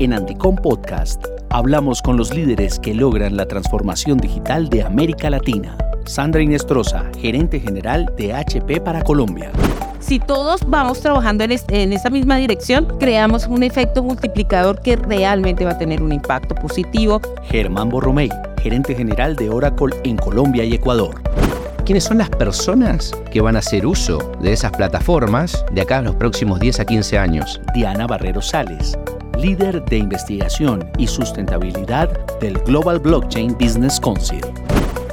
En Andicom Podcast hablamos con los líderes que logran la transformación digital de América Latina. Sandra Inestrosa, gerente general de HP para Colombia. Si todos vamos trabajando en, en esa misma dirección, creamos un efecto multiplicador que realmente va a tener un impacto positivo. Germán Borromey, gerente general de Oracle en Colombia y Ecuador. ¿Quiénes son las personas que van a hacer uso de esas plataformas de acá a los próximos 10 a 15 años? Diana Barrero Sales, líder de investigación y sustentabilidad del Global Blockchain Business Council.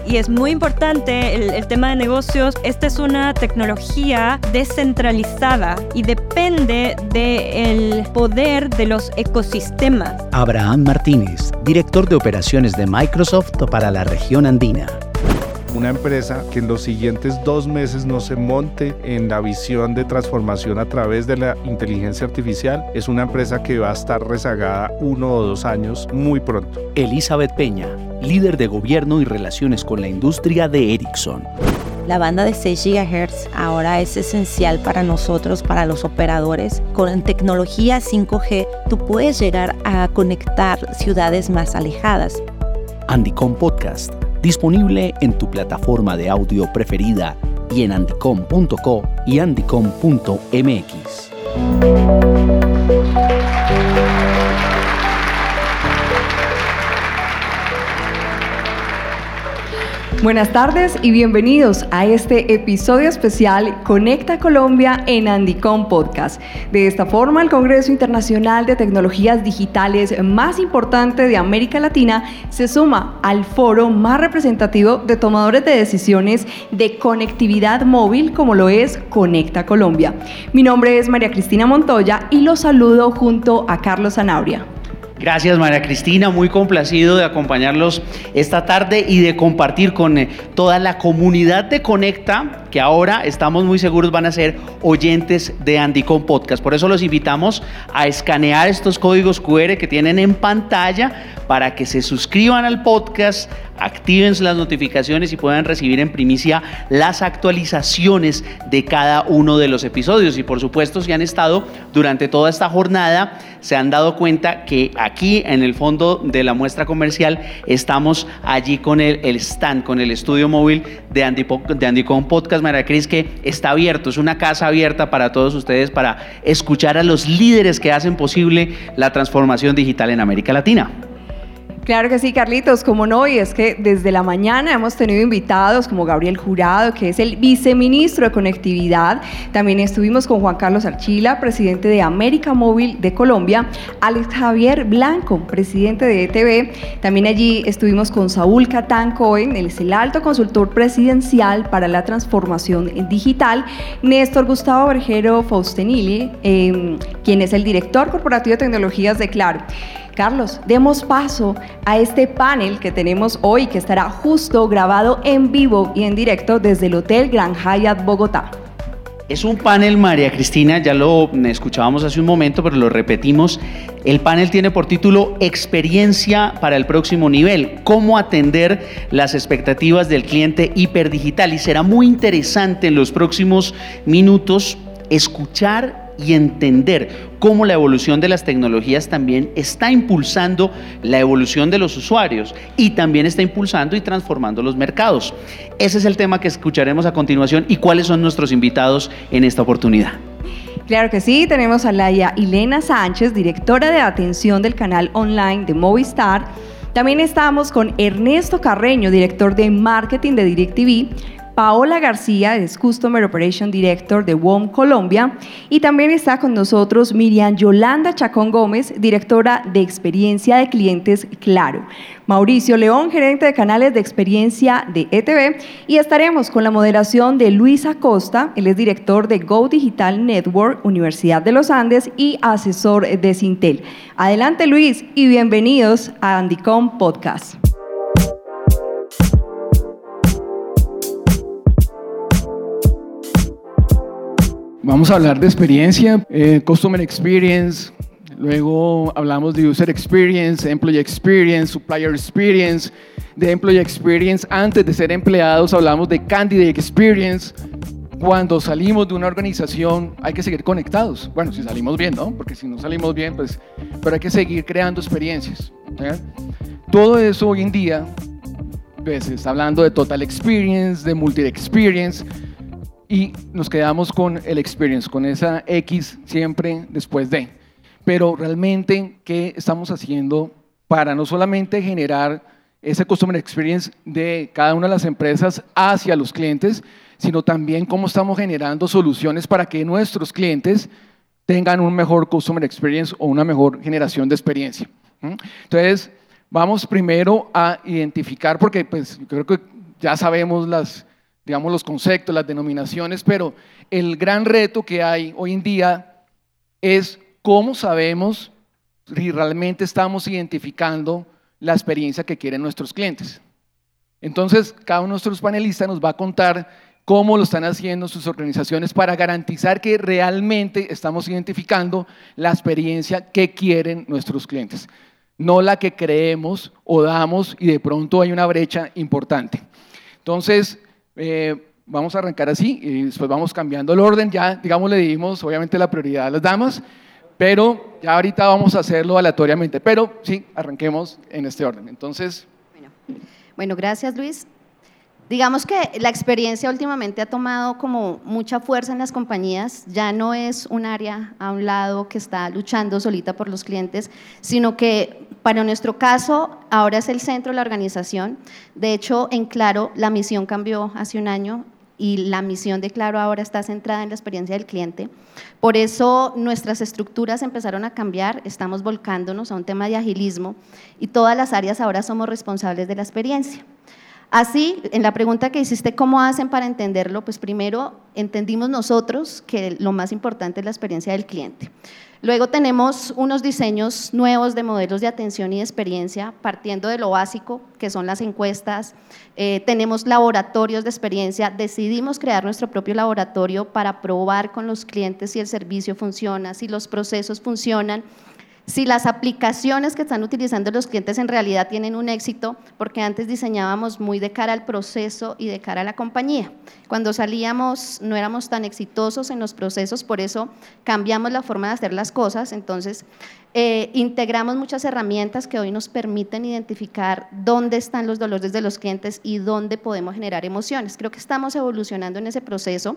Y es muy importante el, el, tema de negocios. Esta es una tecnología descentralizada y depende del poder de los ecosistemas. Abraham Martínez, director de operaciones de Microsoft para la región andina una empresa que en los siguientes dos meses no se monte en la visión de transformación a través de la inteligencia artificial es una empresa que va a estar rezagada uno o dos años muy pronto. Elizabeth Peña, líder de gobierno y relaciones con la industria de Ericsson. La banda de 6 GHz ahora es esencial para nosotros, para los operadores. Con tecnología 5G, tú puedes llegar a conectar ciudades más alejadas. Andicom Podcast disponible en tu plataforma de audio preferida y en andicom.co y andicom.mx. Buenas tardes y bienvenidos a este episodio especial Conecta Colombia en Andicom Podcast. De esta forma, el Congreso Internacional de Tecnologías Digitales más importante de América Latina se suma al foro más representativo de tomadores de decisiones de conectividad móvil como lo es Conecta Colombia. Mi nombre es María Cristina Montoya y los saludo junto a Carlos Zanabria. Gracias María Cristina, muy complacido de acompañarlos esta tarde y de compartir con eh, toda la comunidad de Conecta, que ahora estamos muy seguros van a ser oyentes de Andicom Podcast. Por eso los invitamos a escanear estos códigos QR que tienen en pantalla para que se suscriban al podcast, activen las notificaciones y puedan recibir en primicia las actualizaciones de cada uno de los episodios. Y por supuesto, si han estado durante toda esta jornada, se han dado cuenta que aquí en el fondo de la muestra comercial estamos allí con el, stand, con el estudio móvil de, Andipo, de Andicom Podcast María Cris, que está abierto, es una casa abierta para todos ustedes para escuchar a los líderes que hacen posible la transformación digital en América Latina. Claro que sí, Carlitos, como no, y es que desde la mañana hemos tenido invitados como Gabriel Jurado, que es el viceministro de Conectividad. También estuvimos con Juan Carlos Archila, presidente de América Móvil de Colombia, Alex Javier Blanco, presidente de ETV. También allí estuvimos con Saúl Catán Cohen, él es el alto consultor presidencial para la transformación digital, Néstor Gustavo Bergero Faustenili, eh, quien es el director corporativo de tecnologías de Claro. Carlos, demos paso a este panel que tenemos hoy, que estará justo grabado en vivo y en directo desde el Hotel Gran Hyatt Bogotá. Es un panel, María Cristina, ya lo escuchábamos hace un momento, pero lo repetimos. El panel tiene por título Experiencia para el próximo nivel, cómo atender las expectativas del cliente hiperdigital. Y será muy interesante en los próximos minutos escuchar y entender cómo la evolución de las tecnologías también está impulsando la evolución de los usuarios y también está impulsando y transformando los mercados. Ese es el tema que escucharemos a continuación y cuáles son nuestros invitados en esta oportunidad. Claro que sí, tenemos a Laia Elena Sánchez, directora de atención del canal online de Movistar. También estamos con Ernesto Carreño, director de marketing de DirecTV, Paola García, es Customer Operation Director de WOM Colombia. Y también está con nosotros Miriam Yolanda Chacón Gómez, directora de Experiencia de Clientes Claro. Mauricio León, gerente de canales de experiencia de ETV. Y estaremos con la moderación de Luis Acosta, él es director de Go Digital Network, Universidad de los Andes y asesor de Sintel. Adelante Luis y bienvenidos a Andicom Podcast. Vamos a hablar de experiencia, eh, Customer Experience, luego hablamos de User Experience, Employee Experience, Supplier Experience, de Employee Experience antes de ser empleados hablamos de Candidate Experience, cuando salimos de una organización hay que seguir conectados. Bueno, si salimos bien, ¿no? Porque si no salimos bien, pues, pero hay que seguir creando experiencias. Todo eso hoy en día, pues, está hablando de total experience, de multi experience, y nos quedamos con el experience, con esa X siempre después de. Pero realmente, ¿qué estamos haciendo para no solamente generar ese customer experience de cada una de las empresas hacia los clientes, sino también cómo estamos generando soluciones para que nuestros clientes tengan un mejor customer experience o una mejor generación de experiencia. Entonces, vamos primero a identificar, porque pues, creo que ya sabemos las, digamos, los conceptos, las denominaciones, pero el gran reto que hay hoy en día es cómo sabemos si realmente estamos identificando la experiencia que quieren nuestros clientes. Entonces, cada uno de nuestros panelistas nos va a contar cómo lo están haciendo sus organizaciones para garantizar que realmente estamos identificando la experiencia que quieren nuestros clientes, no la que creemos o damos y de pronto hay una brecha importante. Entonces, eh, vamos a arrancar así y después vamos cambiando el orden. Ya, digamos, le dimos obviamente la prioridad a las damas, pero ya ahorita vamos a hacerlo aleatoriamente. Pero sí, arranquemos en este orden. Entonces. bueno gracias Luis. Digamos que la experiencia últimamente ha tomado como mucha fuerza en las compañías, ya no es un área a un lado que está luchando solita por los clientes, sino que para nuestro caso ahora es el centro de la organización. De hecho, en Claro la misión cambió hace un año y la misión de Claro ahora está centrada en la experiencia del cliente. Por eso nuestras estructuras empezaron a cambiar, estamos volcándonos a un tema de agilismo y todas las áreas ahora somos responsables de la experiencia. Así, en la pregunta que hiciste, ¿cómo hacen para entenderlo? Pues primero entendimos nosotros que lo más importante es la experiencia del cliente. Luego tenemos unos diseños nuevos de modelos de atención y de experiencia, partiendo de lo básico, que son las encuestas. Eh, tenemos laboratorios de experiencia. Decidimos crear nuestro propio laboratorio para probar con los clientes si el servicio funciona, si los procesos funcionan si las aplicaciones que están utilizando los clientes en realidad tienen un éxito, porque antes diseñábamos muy de cara al proceso y de cara a la compañía. Cuando salíamos no éramos tan exitosos en los procesos, por eso cambiamos la forma de hacer las cosas, entonces eh, integramos muchas herramientas que hoy nos permiten identificar dónde están los dolores de los clientes y dónde podemos generar emociones. Creo que estamos evolucionando en ese proceso.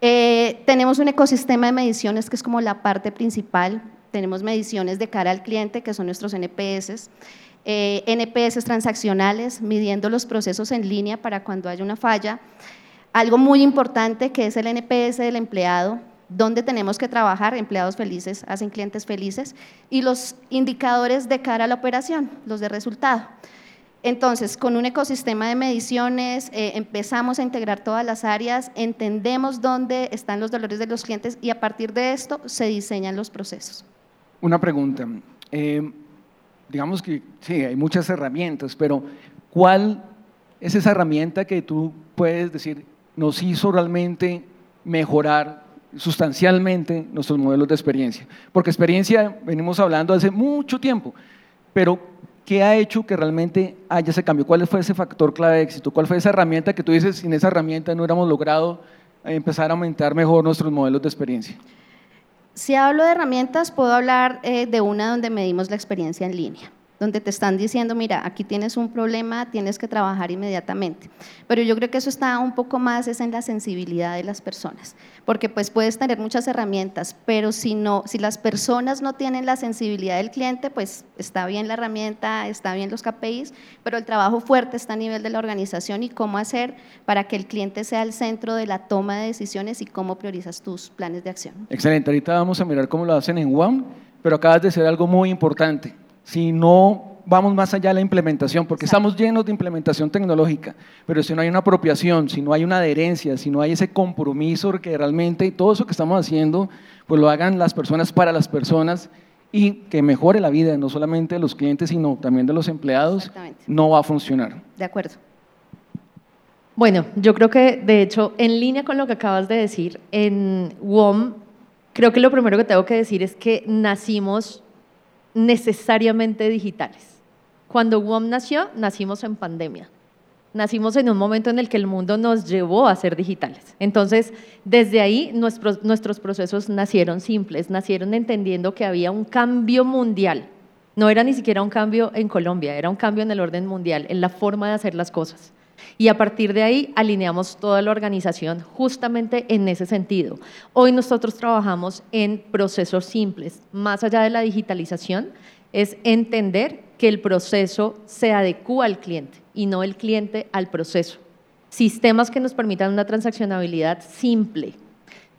Eh, tenemos un ecosistema de mediciones que es como la parte principal tenemos mediciones de cara al cliente, que son nuestros NPS, eh, NPS transaccionales, midiendo los procesos en línea para cuando haya una falla. Algo muy importante que es el NPS del empleado, donde tenemos que trabajar, empleados felices hacen clientes felices, y los indicadores de cara a la operación, los de resultado. Entonces, con un ecosistema de mediciones, eh, empezamos a integrar todas las áreas, entendemos dónde están los dolores de los clientes y a partir de esto se diseñan los procesos. Una pregunta. Eh, digamos que sí, hay muchas herramientas, pero ¿cuál es esa herramienta que tú puedes decir nos hizo realmente mejorar sustancialmente nuestros modelos de experiencia? Porque experiencia venimos hablando hace mucho tiempo, pero ¿qué ha hecho que realmente haya ese cambio? ¿Cuál fue ese factor clave de éxito? ¿Cuál fue esa herramienta que tú dices, sin esa herramienta no hubiéramos logrado empezar a aumentar mejor nuestros modelos de experiencia? Si hablo de herramientas, puedo hablar eh, de una donde medimos la experiencia en línea donde te están diciendo, mira, aquí tienes un problema, tienes que trabajar inmediatamente. Pero yo creo que eso está un poco más es en la sensibilidad de las personas, porque pues puedes tener muchas herramientas, pero si no, si las personas no tienen la sensibilidad del cliente, pues está bien la herramienta, está bien los KPIs, pero el trabajo fuerte está a nivel de la organización y cómo hacer para que el cliente sea el centro de la toma de decisiones y cómo priorizas tus planes de acción. Excelente, ahorita vamos a mirar cómo lo hacen en One, pero acabas de decir algo muy importante si no vamos más allá de la implementación, porque estamos llenos de implementación tecnológica, pero si no hay una apropiación, si no hay una adherencia, si no hay ese compromiso que realmente todo eso que estamos haciendo, pues lo hagan las personas para las personas y que mejore la vida no solamente de los clientes, sino también de los empleados, no va a funcionar. De acuerdo. Bueno, yo creo que de hecho, en línea con lo que acabas de decir, en WOM, creo que lo primero que tengo que decir es que nacimos necesariamente digitales. Cuando WOM nació, nacimos en pandemia. nacimos en un momento en el que el mundo nos llevó a ser digitales. Entonces, desde ahí nuestros, nuestros procesos nacieron simples, nacieron entendiendo que había un cambio mundial. No era ni siquiera un cambio en Colombia, era un cambio en el orden mundial, en la forma de hacer las cosas. Y a partir de ahí alineamos toda la organización justamente en ese sentido. Hoy nosotros trabajamos en procesos simples, más allá de la digitalización, es entender que el proceso se adecúa al cliente y no el cliente al proceso. Sistemas que nos permitan una transaccionabilidad simple.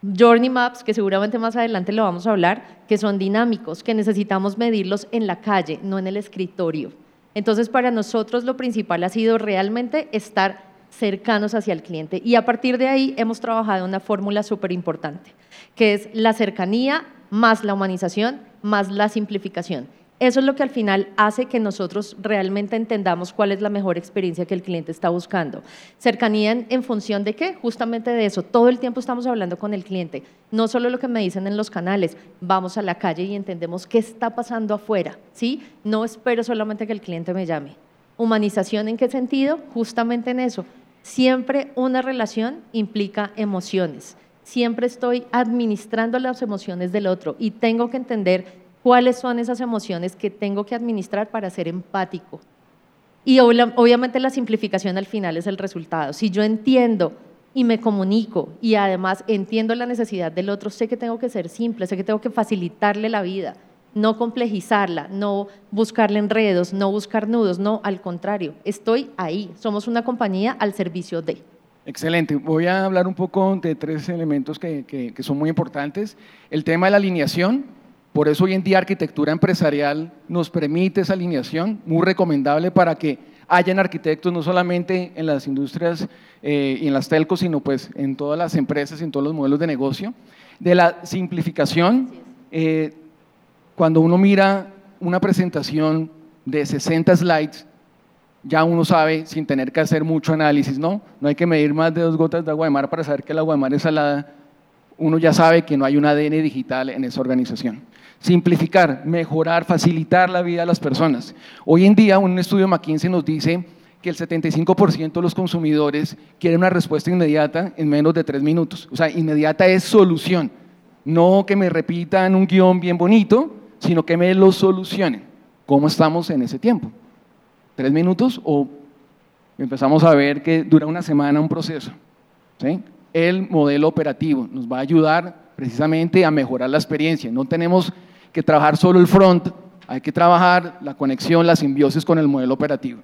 Journey Maps, que seguramente más adelante lo vamos a hablar, que son dinámicos, que necesitamos medirlos en la calle, no en el escritorio. Entonces, para nosotros lo principal ha sido realmente estar cercanos hacia el cliente y a partir de ahí hemos trabajado una fórmula súper importante, que es la cercanía más la humanización más la simplificación. Eso es lo que al final hace que nosotros realmente entendamos cuál es la mejor experiencia que el cliente está buscando. Cercanía en, función de qué? Justamente de eso. Todo el tiempo estamos hablando con el cliente. No solo lo que me dicen en los canales, vamos a la calle y entendemos qué está pasando afuera. ¿sí? No espero solamente que el cliente me llame. Humanización en qué sentido? Justamente en eso. Siempre una relación implica emociones. Siempre estoy administrando las emociones del otro y tengo que entender cuáles son esas emociones que tengo que administrar para ser empático. Y obviamente la simplificación al final es el resultado. Si yo entiendo y me comunico y además entiendo la necesidad del otro, sé que tengo que ser simple, sé que tengo que facilitarle la vida, no complejizarla, no buscarle enredos, no buscar nudos, no, al contrario, estoy ahí, somos una compañía al servicio de. Excelente, voy a hablar un poco de tres elementos que, son muy importantes. El tema de la alineación, por eso hoy en día arquitectura empresarial nos permite esa alineación, muy recomendable para que hayan arquitectos no solamente en las industrias eh, y en las telcos, sino pues en todas las empresas y en todos los modelos de negocio. De la simplificación, eh, cuando uno mira una presentación de 60 slides, ya uno sabe sin tener que hacer mucho análisis, ¿no? No hay que medir más de dos gotas de agua de mar para saber que el agua de mar es salada. Uno ya sabe que no hay un ADN digital en esa organización simplificar, mejorar, facilitar la vida a las personas. Hoy en día un estudio McKinsey nos dice que el 75% de los consumidores quieren una respuesta inmediata en menos de tres minutos. O sea, inmediata es solución. No que me repitan un guion bien bonito, sino que me lo solucionen. ¿Cómo estamos en ese tiempo? ¿Tres minutos o empezamos a ver que dura una semana un proceso? El modelo operativo nos va a ayudar precisamente a mejorar la experiencia. No tenemos que trabajar solo el front, hay que trabajar la conexión, la simbiosis con el modelo operativo.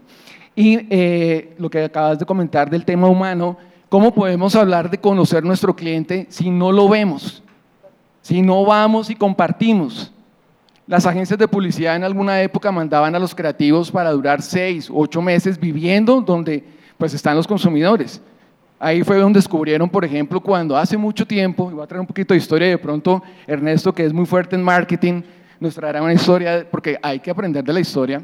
Y eh, lo que acabas de comentar del tema humano, ¿cómo podemos hablar de conocer nuestro cliente si no lo vemos? Si no vamos y compartimos. Las agencias de publicidad en alguna época mandaban a los creativos para durar seis, ocho meses viviendo donde pues están los consumidores. Ahí fue donde descubrieron, por ejemplo, cuando hace mucho tiempo, y voy a traer un poquito de historia de pronto, Ernesto, que es muy fuerte en marketing, nos traerá una historia, porque hay que aprender de la historia,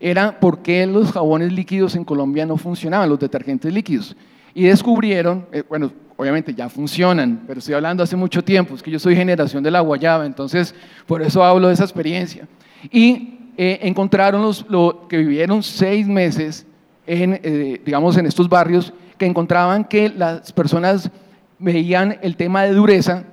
era por qué los jabones líquidos en Colombia no funcionaban, los detergentes líquidos. Y descubrieron, eh, bueno, obviamente ya funcionan, pero estoy hablando hace mucho tiempo, es que yo soy generación de la guayaba, entonces por eso hablo de esa experiencia. Y eh, encontraron los lo, que vivieron seis meses en, eh, digamos, en estos barrios que encontraban que las personas veían el tema de dureza,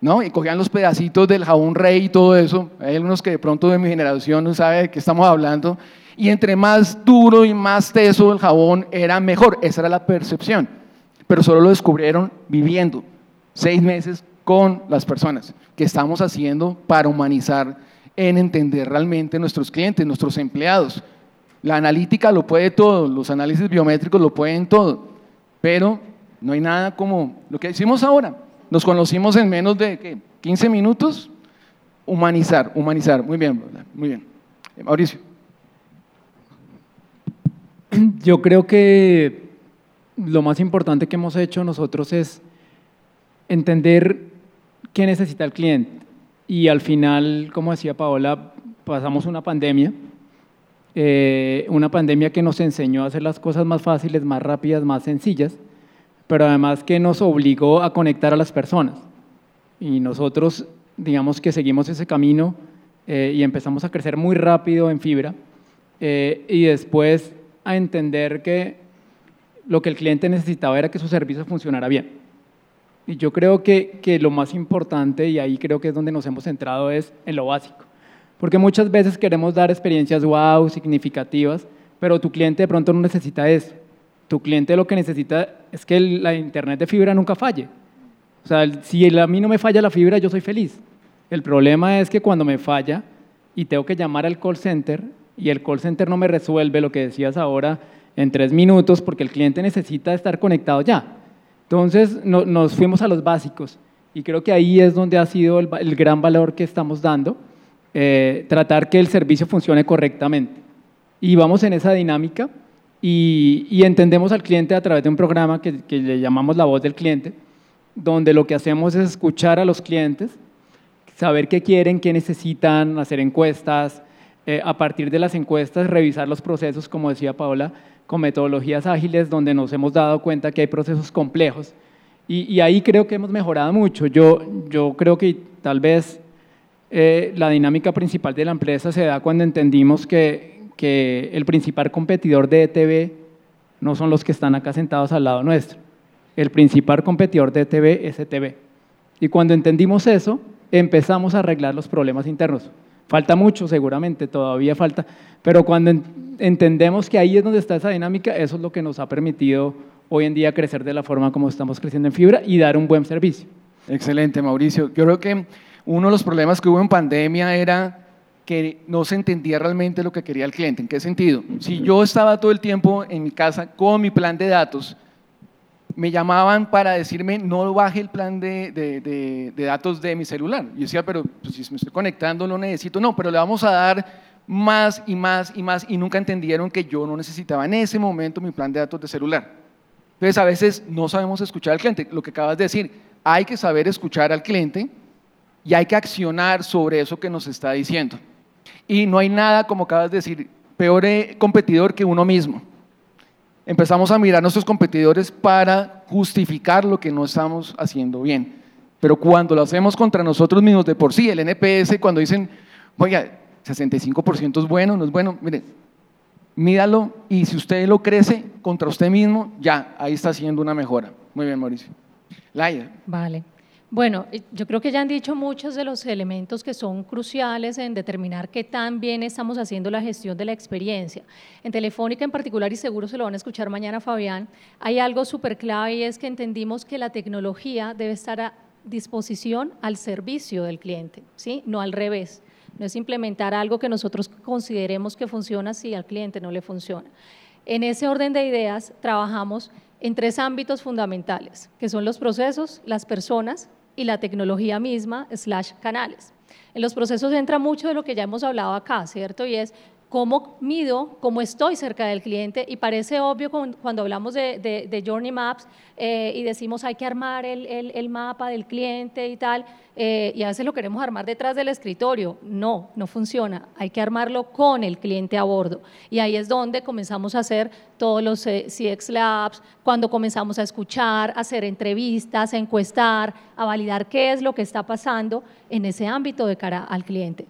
¿no? Y cogían los pedacitos del jabón rey y todo eso. Hay algunos que de pronto de mi generación no saben de qué estamos hablando. Y entre más duro y más teso el jabón era mejor. Esa era la percepción. Pero solo lo descubrieron viviendo seis meses con las personas. ¿Qué estamos haciendo para humanizar en entender realmente nuestros clientes, nuestros empleados? La analítica lo puede todo, los análisis biométricos lo pueden todo pero no hay nada como lo que hicimos ahora. Nos conocimos en menos de 15 minutos. Humanizar, humanizar. Muy bien, muy bien. Mauricio. Yo creo que lo más importante que hemos hecho nosotros es entender qué necesita el cliente. Y al final, como decía Paola, pasamos una pandemia eh, una pandemia que nos enseñó a hacer las cosas más fáciles, más rápidas, más sencillas, pero además que nos obligó a conectar a las personas. Y nosotros, digamos que seguimos ese camino eh, y empezamos a crecer muy rápido en fibra eh, y después a entender que lo que el cliente necesitaba era que su servicio funcionara bien. Y yo creo que, que lo más importante, y ahí creo que es donde nos hemos centrado, es en lo básico. Porque muchas veces queremos dar experiencias wow, significativas, pero tu cliente de pronto no necesita eso. Tu cliente lo que necesita es que la internet de fibra nunca falle. O sea, si a mí no me falla la fibra, yo soy feliz. El problema es que cuando me falla y tengo que llamar al call center y el call center no me resuelve lo que decías ahora en tres minutos porque el cliente necesita estar conectado ya. Entonces nos fuimos a los básicos y creo que ahí es donde ha sido el, gran valor que estamos dando, eh, tratar que el servicio funcione correctamente. Y vamos en esa dinámica y, entendemos al cliente a través de un programa que, le llamamos la voz del cliente, donde lo que hacemos es escuchar a los clientes, saber qué quieren, qué necesitan, hacer encuestas, eh, a partir de las encuestas revisar los procesos, como decía Paola, con metodologías ágiles donde nos hemos dado cuenta que hay procesos complejos. Y, ahí creo que hemos mejorado mucho. Yo, yo creo que tal vez eh, la dinámica principal de la empresa se da cuando entendimos que, el principal competidor de ETV no son los que están acá sentados al lado nuestro. El principal competidor de ETV es ETV. Y cuando entendimos eso, empezamos a arreglar los problemas internos. Falta mucho, seguramente, todavía falta, pero cuando entendemos que ahí es donde está esa dinámica, eso es lo que nos ha permitido hoy en día crecer de la forma como estamos creciendo en fibra y dar un buen servicio. Excelente, Mauricio. Yo creo que uno de los problemas que hubo en pandemia era que no se entendía realmente lo que quería el cliente. ¿En qué sentido? Si yo estaba todo el tiempo en mi casa con mi plan de datos, me llamaban para decirme no baje el plan de, de, de, datos de mi celular. Yo decía, pero pues, si me estoy conectando no necesito. No, pero le vamos a dar más y más y más y nunca entendieron que yo no necesitaba en ese momento mi plan de datos de celular. Entonces a veces no sabemos escuchar al cliente. Lo que acabas de decir, hay que saber escuchar al cliente y hay que accionar sobre eso que nos está diciendo. Y no hay nada, como acabas de decir, peor competidor que uno mismo empezamos a mirar a nuestros competidores para justificar lo que no estamos haciendo bien. Pero cuando lo hacemos contra nosotros mismos de por sí, el NPS, cuando dicen, oiga, 65% es bueno, no es bueno, mire, mídalo y si usted lo crece contra usted mismo, ya, ahí está haciendo una mejora. Muy bien, Mauricio. Laia. Vale. Bueno, eh, yo creo que ya han dicho muchos de los elementos que son cruciales en determinar qué tan bien estamos haciendo la gestión de la experiencia. En Telefónica en particular, y seguro se lo van a escuchar mañana Fabián, hay algo súper clave y es que entendimos que la tecnología debe estar a disposición al servicio del cliente, ¿sí? no al revés. No es implementar algo que nosotros consideremos que funciona si al cliente no le funciona. En ese orden de ideas trabajamos en tres ámbitos fundamentales, que son los procesos, las personas y la tecnología misma, slash canales. En los procesos entra mucho de lo que ya hemos hablado acá, ¿cierto? Y es cómo mido, cómo estoy cerca del cliente y parece obvio cuando hablamos de, Journey Maps eh, y decimos hay que armar el, mapa del cliente y tal, eh, y a veces lo queremos armar detrás del escritorio. No, no funciona, hay que armarlo con el cliente a bordo. Y ahí es donde comenzamos a hacer todos los eh, CX Labs, cuando comenzamos a escuchar, a hacer entrevistas, a encuestar, a validar qué es lo que está pasando en ese ámbito de cara al cliente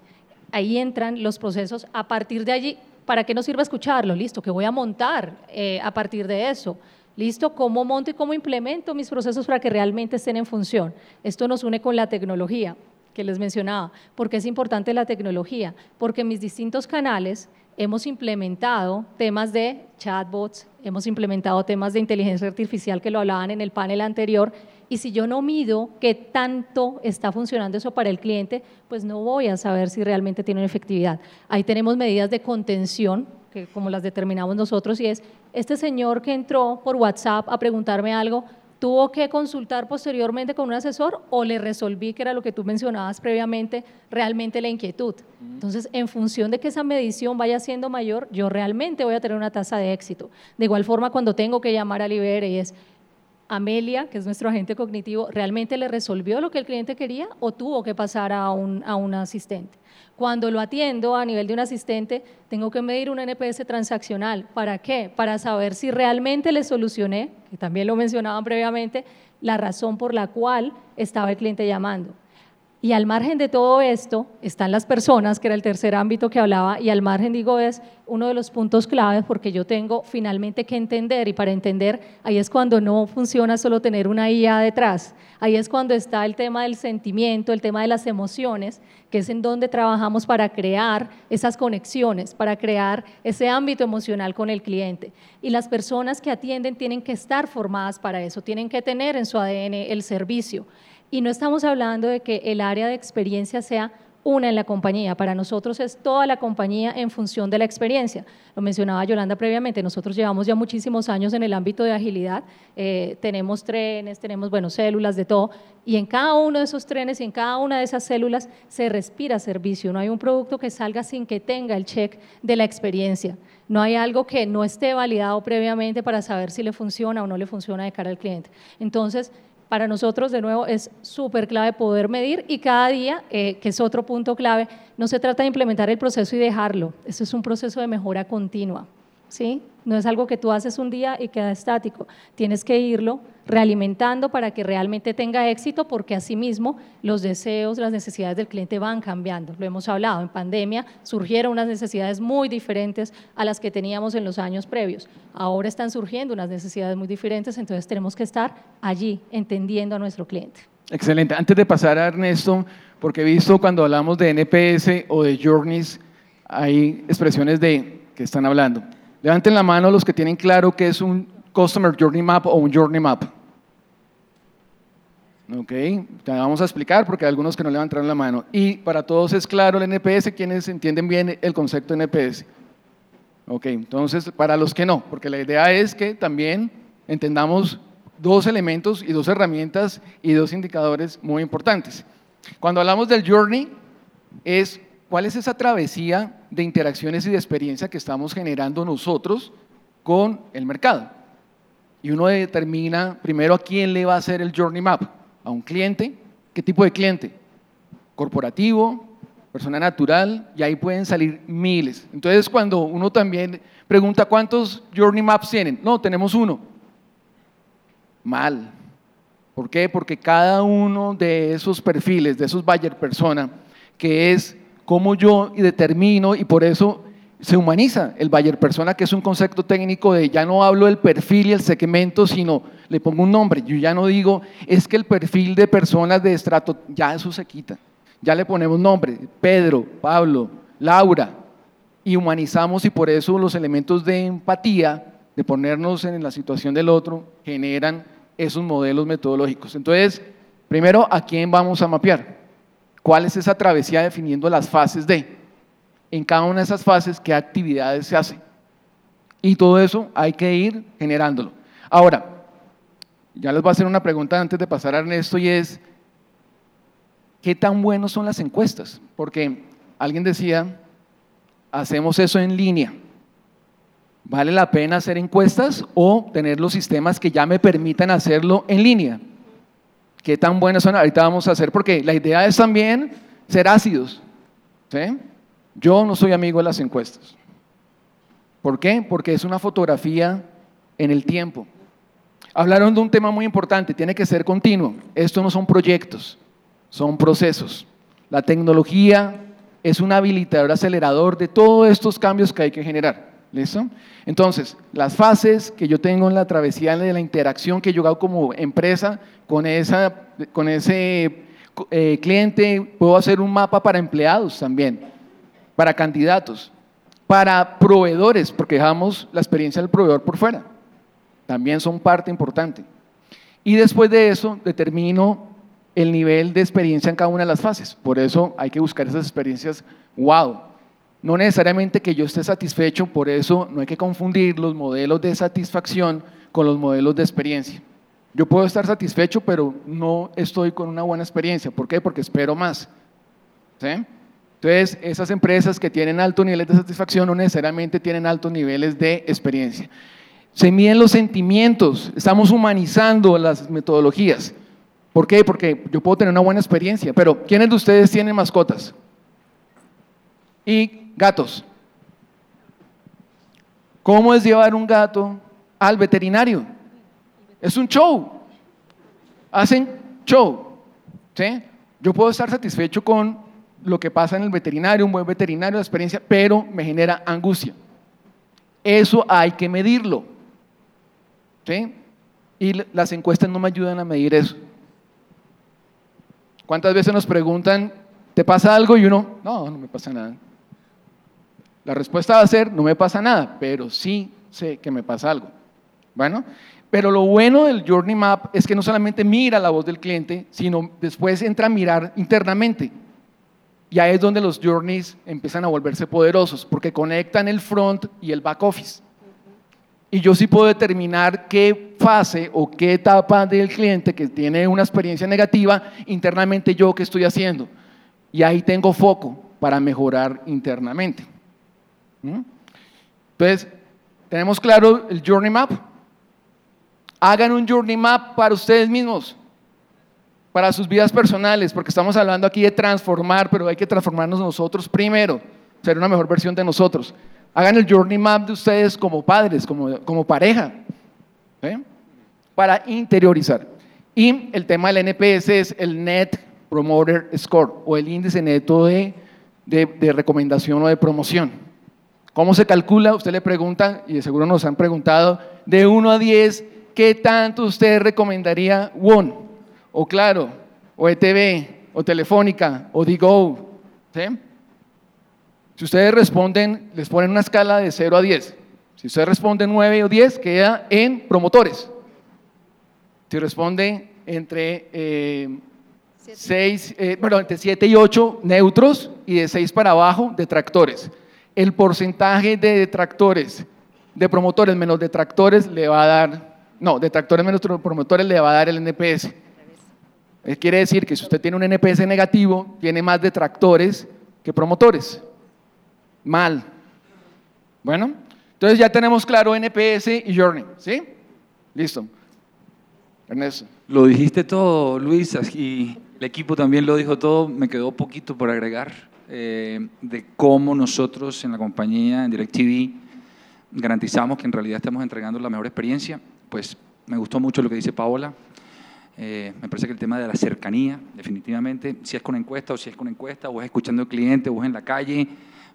ahí entran los procesos a partir de allí. ¿Para qué nos sirve escucharlo? Listo, ¿qué voy a montar eh, a partir de eso? Listo, ¿cómo monto y cómo implemento mis procesos para que realmente estén en función? Esto nos une con la tecnología que les mencionaba. ¿Por qué es importante la tecnología? Porque en mis distintos canales hemos implementado temas de chatbots, hemos implementado temas de inteligencia artificial que lo hablaban en el panel anterior y si yo no mido qué tanto está funcionando eso para el cliente, pues no voy a saber si realmente tiene efectividad. Ahí tenemos medidas de contención, que como las determinamos nosotros, y es, este señor que entró por WhatsApp a preguntarme algo, ¿tuvo que consultar posteriormente con un asesor o le resolví, que era lo que tú mencionabas previamente, realmente la inquietud? Entonces, en función de que esa medición vaya siendo mayor, yo realmente voy a tener una tasa de éxito. De igual forma, cuando tengo que llamar a Libere y es, Amelia, que es nuestro agente cognitivo, realmente le resolvió lo que el cliente quería o tuvo que pasar a un, a un asistente. Cuando lo atiendo a nivel de un asistente, tengo que medir un NPS transaccional. ¿Para qué? Para saber si realmente le solucioné, que también lo mencionaban previamente, la razón por la cual estaba el cliente llamando. Y al margen de todo esto están las personas, que era el tercer ámbito que hablaba, y al margen digo es uno de los puntos claves porque yo tengo finalmente que entender y para entender ahí es cuando no funciona solo tener una IA detrás, ahí es cuando está el tema del sentimiento, el tema de las emociones, que es en donde trabajamos para crear esas conexiones, para crear ese ámbito emocional con el cliente. Y las personas que atienden tienen que estar formadas para eso, tienen que tener en su ADN el servicio. Y no estamos hablando de que el área de experiencia sea una en la compañía. Para nosotros es toda la compañía en función de la experiencia. Lo mencionaba Yolanda previamente, nosotros llevamos ya muchísimos años en el ámbito de agilidad, eh, tenemos trenes, tenemos, bueno, células de todo, y en cada uno de esos trenes y en cada una de esas células se respira servicio. No hay un producto que salga sin que tenga el check de la experiencia. No hay algo que no esté validado previamente para saber si le funciona o no le funciona de cara al cliente. Entonces, para nosotros, de nuevo, es súper clave poder medir y cada día, eh, que es otro punto clave, no se trata de implementar el proceso y dejarlo. Esto es un proceso de mejora continua. ¿Sí? No es algo que tú haces un día y queda estático. Tienes que irlo realimentando para que realmente tenga éxito, porque asimismo los deseos, las necesidades del cliente van cambiando. Lo hemos hablado, en pandemia surgieron unas necesidades muy diferentes a las que teníamos en los años previos. Ahora están surgiendo unas necesidades muy diferentes, entonces tenemos que estar allí entendiendo a nuestro cliente. Excelente. Antes de pasar a Ernesto, porque he visto cuando hablamos de NPS o de Journeys, hay expresiones de que están hablando. Levanten la mano los que tienen claro qué es un Customer Journey Map o un Journey Map. Ok, te vamos a explicar porque hay algunos que no levantaron la mano. Y para todos es claro el NPS, quienes entienden bien el concepto de NPS. Ok, entonces para los que no, porque la idea es que también entendamos dos elementos y dos herramientas y dos indicadores muy importantes. Cuando hablamos del journey, es cuál es esa travesía de interacciones y de experiencia que estamos generando nosotros con el mercado. Y uno determina primero a quién le va a hacer el journey map. A un cliente. ¿Qué tipo de cliente? Corporativo, persona natural, y ahí pueden salir miles. Entonces, cuando uno también pregunta cuántos journey maps tienen, no, tenemos uno. Mal. ¿Por qué? Porque cada uno de esos perfiles, de esos buyer persona, que es como yo determino y por eso se humaniza el buyer persona, que es un concepto técnico de ya no hablo del perfil y el segmento, sino le pongo un nombre. Yo ya no digo, es que el perfil de personas de estrato, ya eso se quita. Ya le ponemos nombre, Pedro, Pablo, Laura, y humanizamos y por eso los elementos de empatía, de ponernos en la situación del otro, generan esos modelos metodológicos. Entonces, primero, ¿a quién vamos a mapear? ¿Cuál es esa travesía definiendo las fases de? en cada una de esas fases qué actividades se hacen. Y todo eso hay que ir generándolo. Ahora, ya les voy a hacer una pregunta antes de pasar a Ernesto y es, ¿qué tan buenos son las encuestas? Porque alguien decía, hacemos eso en línea. ¿Vale la pena hacer encuestas o tener los sistemas que ya me permitan hacerlo en línea? ¿Qué tan buenos son? Ahorita vamos a hacer, porque la idea es también ser ácidos. Yo no soy amigo de las encuestas. ¿Por qué? Porque es una fotografía en el tiempo. Hablaron de un tema muy importante, tiene que ser continuo. Esto no son proyectos, son procesos. La tecnología es un habilitador acelerador de todos estos cambios que hay que generar. ¿Listo? Entonces, las fases que yo tengo en la travesía de la interacción que yo hago como empresa con, esa, con ese eh, cliente, puedo hacer un mapa para empleados también para candidatos, para proveedores, porque dejamos la experiencia del proveedor por fuera. También son parte importante. Y después de eso determino el nivel de experiencia en cada una de las fases. Por eso hay que buscar esas experiencias wow. No necesariamente que yo esté satisfecho, por eso no hay que confundir los modelos de satisfacción con los modelos de experiencia. Yo puedo estar satisfecho, pero no estoy con una buena experiencia. ¿Por qué? Porque espero más. ¿Sí? Entonces, esas empresas que tienen altos niveles de satisfacción no necesariamente tienen altos niveles de experiencia. Se miden los sentimientos, estamos humanizando las metodologías. ¿Por qué? Porque yo puedo tener una buena experiencia, pero ¿quiénes de ustedes tienen mascotas? Y gatos. ¿Cómo es llevar un gato al veterinario? Es un show. Hacen show. ¿sí? Yo puedo estar satisfecho con lo que pasa en el veterinario, un buen veterinario, la experiencia, pero me genera angustia. Eso hay que medirlo. ¿sí? Y las encuestas no me ayudan a medir eso. ¿Cuántas veces nos preguntan, ¿te pasa algo? Y uno, no, no me pasa nada. La respuesta va a ser, no me pasa nada, pero sí sé que me pasa algo. Bueno, pero lo bueno del Journey Map es que no solamente mira la voz del cliente, sino después entra a mirar internamente. Y ahí es donde los journeys empiezan a volverse poderosos, porque conectan el front y el back office. Y yo sí puedo determinar qué fase o qué etapa del cliente que tiene una experiencia negativa, internamente yo qué estoy haciendo. Y ahí tengo foco para mejorar internamente. ¿Mm? Entonces, tenemos claro el Journey Map. Hagan un Journey Map para ustedes mismos, para sus vidas personales, porque estamos hablando aquí de transformar, pero hay que transformarnos nosotros primero, ser una mejor versión de nosotros. Hagan el Journey Map de ustedes como padres, como, pareja, para interiorizar. Y el tema del NPS es el Net Promoter Score o el índice neto de recomendación o de promoción. ¿Cómo se calcula? Usted le pregunta, y de seguro nos han preguntado, de 1 a 10, ¿qué tanto usted recomendaría WON? O Claro, o ETV, o Telefónica, o Digo. ¿sí? Si ustedes responden, les ponen una escala de 0 a 10. Si ustedes responden 9 o 10, queda en promotores. Si responde entre, eh, 6, eh, perdón, entre 7 y 8, neutros, y de 6 para abajo, detractores el porcentaje de detractores, de promotores menos detractores le va a dar, no, detractores menos promotores le va a dar el NPS. Quiere decir que si usted tiene un NPS negativo, tiene más detractores que promotores. Mal. Bueno, entonces ya tenemos claro NPS y Journey, ¿sí? Listo. Ernesto. Lo dijiste todo, Luis, y el equipo también lo dijo todo, me quedó poquito por agregar. Eh, de cómo nosotros en la compañía, en DirecTV, garantizamos que en realidad estamos entregando la mejor experiencia. Pues me gustó mucho lo que dice Paola. Eh, me parece que el tema de la cercanía, definitivamente, si es con encuesta o si es con encuesta, o es escuchando al cliente, o es en la calle,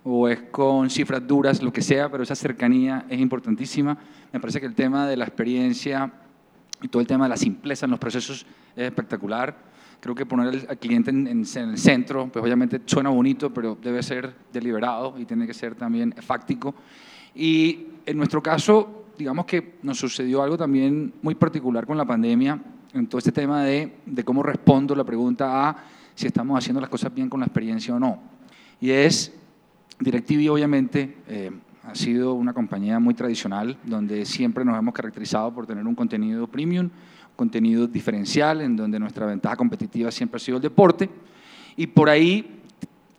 o es con cifras duras, lo que sea, pero esa cercanía es importantísima. Me parece que el tema de la experiencia y todo el tema de la simpleza en los procesos es espectacular. Creo que poner al cliente en, el centro, pues obviamente suena bonito, pero debe ser deliberado y tiene que ser también fáctico. Y en nuestro caso, digamos que nos sucedió algo también muy particular con la pandemia, en todo este tema de, de cómo respondo la pregunta a si estamos haciendo las cosas bien con la experiencia o no. Y es, DirecTV obviamente eh, ha sido una compañía muy tradicional, donde siempre nos hemos caracterizado por tener un contenido premium, contenido diferencial, en donde nuestra ventaja competitiva siempre ha sido el deporte. Y por ahí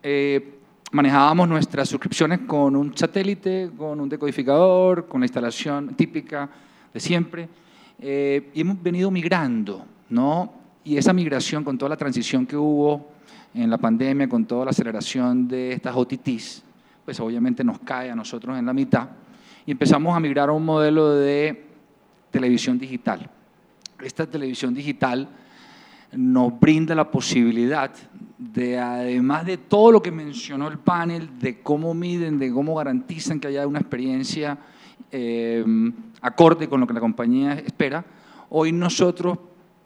eh, manejábamos nuestras suscripciones con un satélite, con un decodificador, con la instalación típica de siempre. Eh, y hemos venido migrando, ¿no? Y esa migración con toda la transición que hubo en la pandemia, con toda la aceleración de estas OTTs, pues obviamente nos cae a nosotros en la mitad. Y empezamos a migrar a un modelo de televisión digital esta televisión digital nos brinda la posibilidad de, además de todo lo que mencionó el panel, de cómo miden, de cómo garantizan que haya una experiencia eh, acorde con lo que la compañía espera, hoy nosotros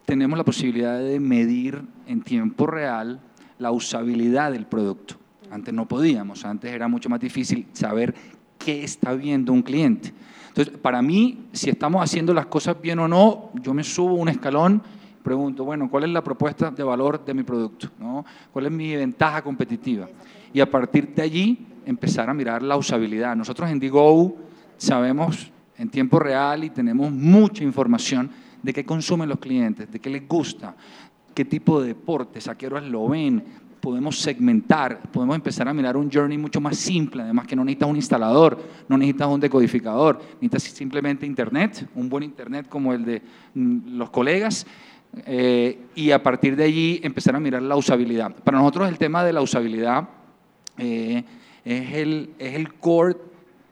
tenemos la posibilidad de medir en tiempo real la usabilidad del producto. Antes no podíamos, antes era mucho más difícil saber qué está viendo un cliente. Entonces, para mí, si estamos haciendo las cosas bien o no, yo me subo un escalón, pregunto, bueno, ¿cuál es la propuesta de valor de mi producto? ¿Cuál es mi ventaja competitiva? Y a partir de allí, empezar a mirar la usabilidad. Nosotros en Digo sabemos en tiempo real y tenemos mucha información de qué consumen los clientes, de qué les gusta, qué tipo de deportes, a qué horas lo ven, podemos segmentar, podemos empezar a mirar un journey mucho más simple, además que no necesitas un instalador, no necesitas un decodificador, necesitas simplemente internet, un buen internet como el de mm, los colegas, eh, y a partir de allí empezar a mirar la usabilidad. Para nosotros el tema de la usabilidad eh, es, el, es el core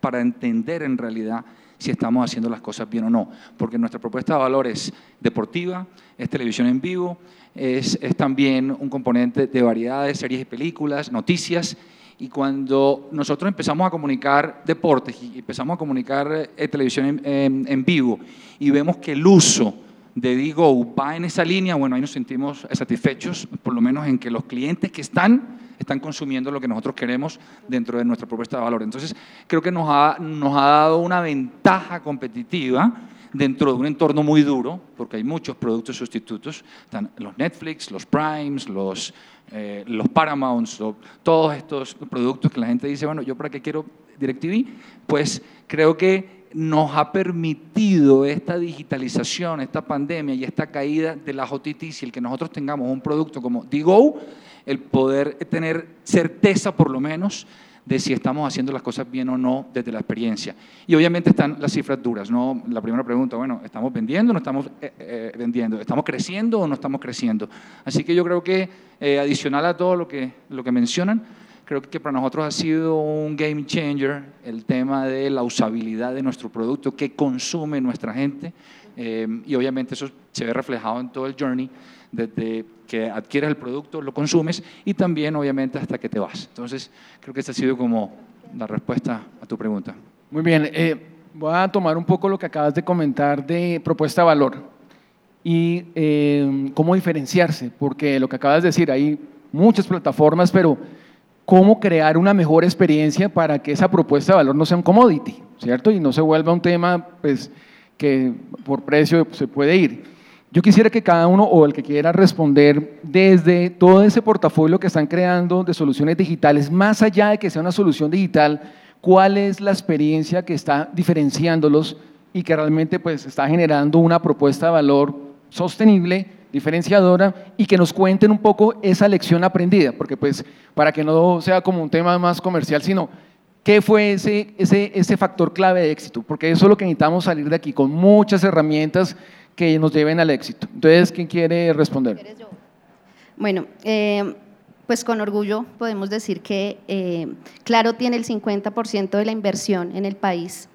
para entender en realidad si estamos haciendo las cosas bien o no, porque nuestra propuesta de valor es deportiva, es televisión en vivo, es, también un componente de variedades, series y películas, noticias, y cuando nosotros empezamos a comunicar deportes y empezamos a comunicar eh, televisión en vivo y vemos que el uso de Digo va en esa línea, bueno, ahí nos sentimos satisfechos, por lo menos en que los clientes que están están consumiendo lo que nosotros queremos dentro de nuestra propuesta de valor. Entonces, creo que nos ha, nos ha dado una ventaja competitiva dentro de un entorno muy duro, porque hay muchos productos sustitutos, están los Netflix, los Primes, los, eh, los Paramounts, todos estos productos que la gente dice, bueno, ¿yo para qué quiero DirecTV? Pues creo que nos ha permitido esta digitalización, esta pandemia y esta caída de las OTTs y el que nosotros tengamos un producto como Digo, el poder tener certeza por lo menos de si estamos haciendo las cosas bien o no desde la experiencia. Y obviamente están las cifras duras, ¿no? La primera pregunta, bueno, ¿estamos vendiendo o no estamos eh, eh, vendiendo? ¿Estamos creciendo o no estamos creciendo? Así que yo creo que eh, adicional a todo lo que, lo que mencionan, creo que para nosotros ha sido un game changer el tema de la usabilidad de nuestro producto, que consume nuestra gente, y obviamente eso se ve reflejado en todo el journey, desde que adquieres el producto, lo consumes, y también obviamente hasta que te vas. Entonces, creo que esta ha sido como la respuesta a tu pregunta. Muy bien, eh, voy a tomar un poco lo que acabas de comentar de propuesta de valor y eh, cómo diferenciarse, porque lo que acabas de decir, hay muchas plataformas, pero cómo crear una mejor experiencia para que esa propuesta de valor no sea un commodity, ¿cierto? Y no se vuelva un tema pues, que por precio se puede ir. Yo quisiera que cada uno o el que quiera responder desde todo ese portafolio que están creando de soluciones digitales, más allá de que sea una solución digital, cuál es la experiencia que está diferenciándolos y que realmente pues está generando una propuesta de valor sostenible, diferenciadora y que nos cuenten un poco esa lección aprendida, porque pues para que no sea como un tema más comercial, sino qué fue ese, ese, ese factor clave de éxito, porque eso es lo que necesitamos salir de aquí con muchas herramientas que nos lleven al éxito. Entonces, ¿quién quiere responder? Bueno, eh, pues con orgullo podemos decir que eh, Claro tiene el 50% de la inversión en el país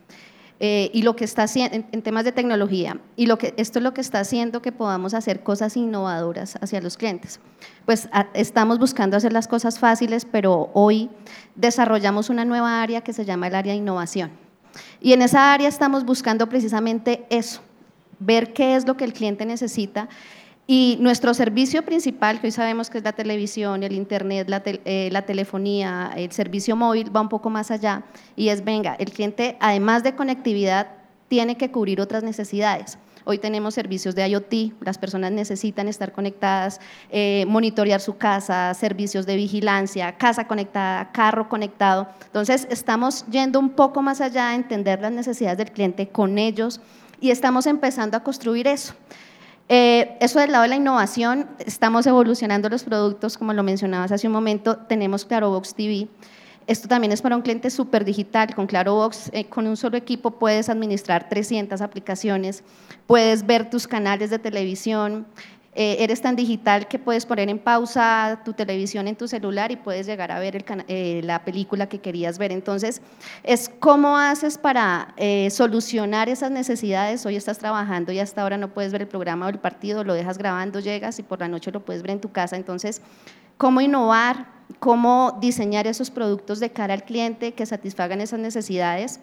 eh, y lo que está haciendo en, temas de tecnología y lo que esto es lo que está haciendo que podamos hacer cosas innovadoras hacia los clientes. Pues a- estamos buscando hacer las cosas fáciles, pero hoy desarrollamos una nueva área que se llama el área de innovación. Y en esa área estamos buscando precisamente eso, ver qué es lo que el cliente necesita y nuestro servicio principal, que hoy sabemos que es la televisión, el internet, eh, la telefonía, el servicio móvil, va un poco más allá y es, venga, el cliente, además de conectividad, tiene que cubrir otras necesidades. Hoy tenemos servicios de IoT, las personas necesitan estar conectadas, eh, monitorear su casa, servicios de vigilancia, casa conectada, carro conectado. Entonces, estamos yendo un poco más allá a entender las necesidades del cliente con ellos y estamos empezando a construir eso. Eh, eso del lado de la innovación, estamos evolucionando los productos, como lo mencionabas hace un momento, tenemos ClaroVox TV. Esto también es para un cliente súper digital. Con ClaroVox, eh, con un solo equipo puedes administrar 300 aplicaciones, puedes ver tus canales de televisión, eh, eres tan digital que puedes poner en pausa tu televisión en tu celular y puedes llegar a ver eh, la película que querías ver. Entonces, es cómo haces para eh, solucionar esas necesidades. Hoy estás trabajando y hasta ahora no puedes ver el programa o el partido, lo dejas grabando, llegas y por la noche lo puedes ver en tu casa. Entonces, cómo innovar, cómo diseñar esos productos de cara al cliente que satisfagan esas necesidades.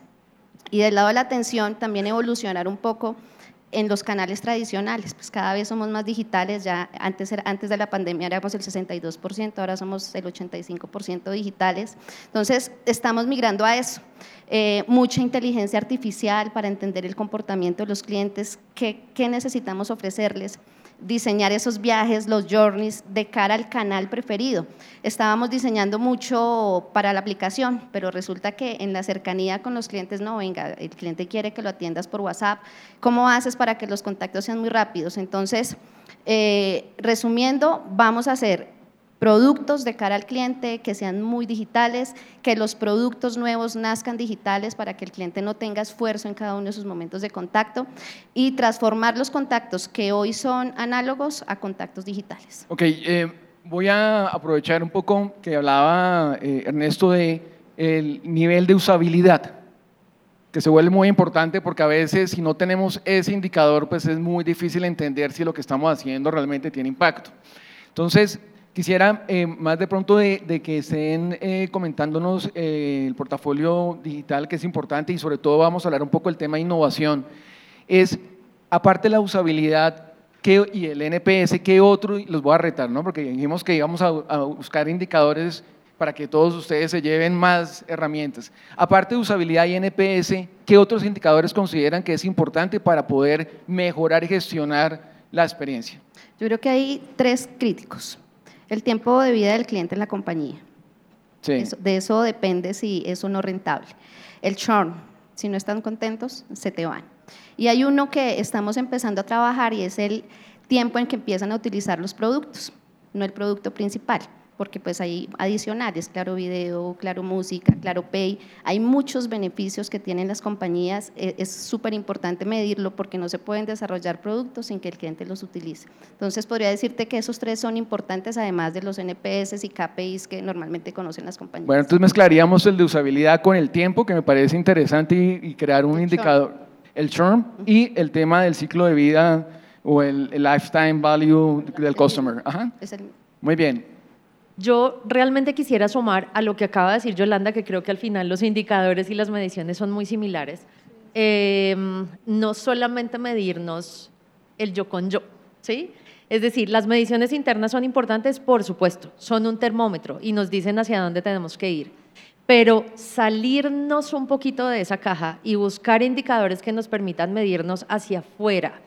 Y del lado de la atención, también evolucionar un poco en los canales tradicionales, pues cada vez somos más digitales, ya antes, antes de la pandemia éramos el 62%, ahora somos el 85% digitales, entonces estamos migrando a eso. Eh, mucha inteligencia artificial para entender el comportamiento de los clientes, qué, qué necesitamos ofrecerles, diseñar esos viajes, los journeys de cara al canal preferido. Estábamos diseñando mucho para la aplicación, pero resulta que en la cercanía con los clientes no, venga, el cliente quiere que lo atiendas por WhatsApp. ¿Cómo haces para que los contactos sean muy rápidos? Entonces, eh, resumiendo, vamos a hacer productos de cara al cliente que sean muy digitales, que los productos nuevos nazcan digitales para que el cliente no tenga esfuerzo en cada uno de sus momentos de contacto y transformar los contactos que hoy son análogos a contactos digitales. Ok, eh, voy a aprovechar un poco que hablaba eh, Ernesto de el nivel de usabilidad. que se vuelve muy importante porque a veces si no tenemos ese indicador, pues es muy difícil entender si lo que estamos haciendo realmente tiene impacto. Entonces, quisiera eh, más de pronto de, que estén eh, comentándonos eh, el portafolio digital, que es importante, y sobre todo vamos a hablar un poco del tema innovación. Es, aparte de la usabilidad ¿qué, y el NPS, ¿qué otro? Los voy a retar, ¿no? Porque dijimos que íbamos a buscar indicadores para que todos ustedes se lleven más herramientas. Aparte de usabilidad y NPS, ¿qué otros indicadores consideran que es importante para poder mejorar y gestionar la experiencia? Yo creo que hay tres críticos. El tiempo de vida del cliente en la compañía. Sí. de eso depende si es o no rentable. El churn, si no están contentos, se te van. Y hay uno que estamos empezando a trabajar y es el tiempo en que empiezan a utilizar los productos, no el producto principal porque pues hay adicionales, Claro Video, Claro Música, Claro Pay, hay muchos beneficios que tienen las compañías, e, es súper importante medirlo porque no se pueden desarrollar productos sin que el cliente los utilice. Entonces podría decirte que esos tres son importantes además de los NPS y KPIs que normalmente conocen las compañías. Bueno, entonces mezclaríamos el de usabilidad con el tiempo, que me parece interesante, y, crear un indicador, el churn, y el tema del ciclo de vida o el, lifetime value del customer. Ajá. Muy bien. Yo realmente quisiera sumar a lo que acaba de decir Yolanda, que creo que al final los indicadores y las mediciones son muy similares. Em, no solamente medirnos el yo con yo, ¿sí? Es decir, las mediciones internas son importantes, por supuesto, son un termómetro y nos dicen hacia dónde tenemos que ir. Pero salirnos un poquito de esa caja y buscar indicadores que nos permitan medirnos hacia afuera.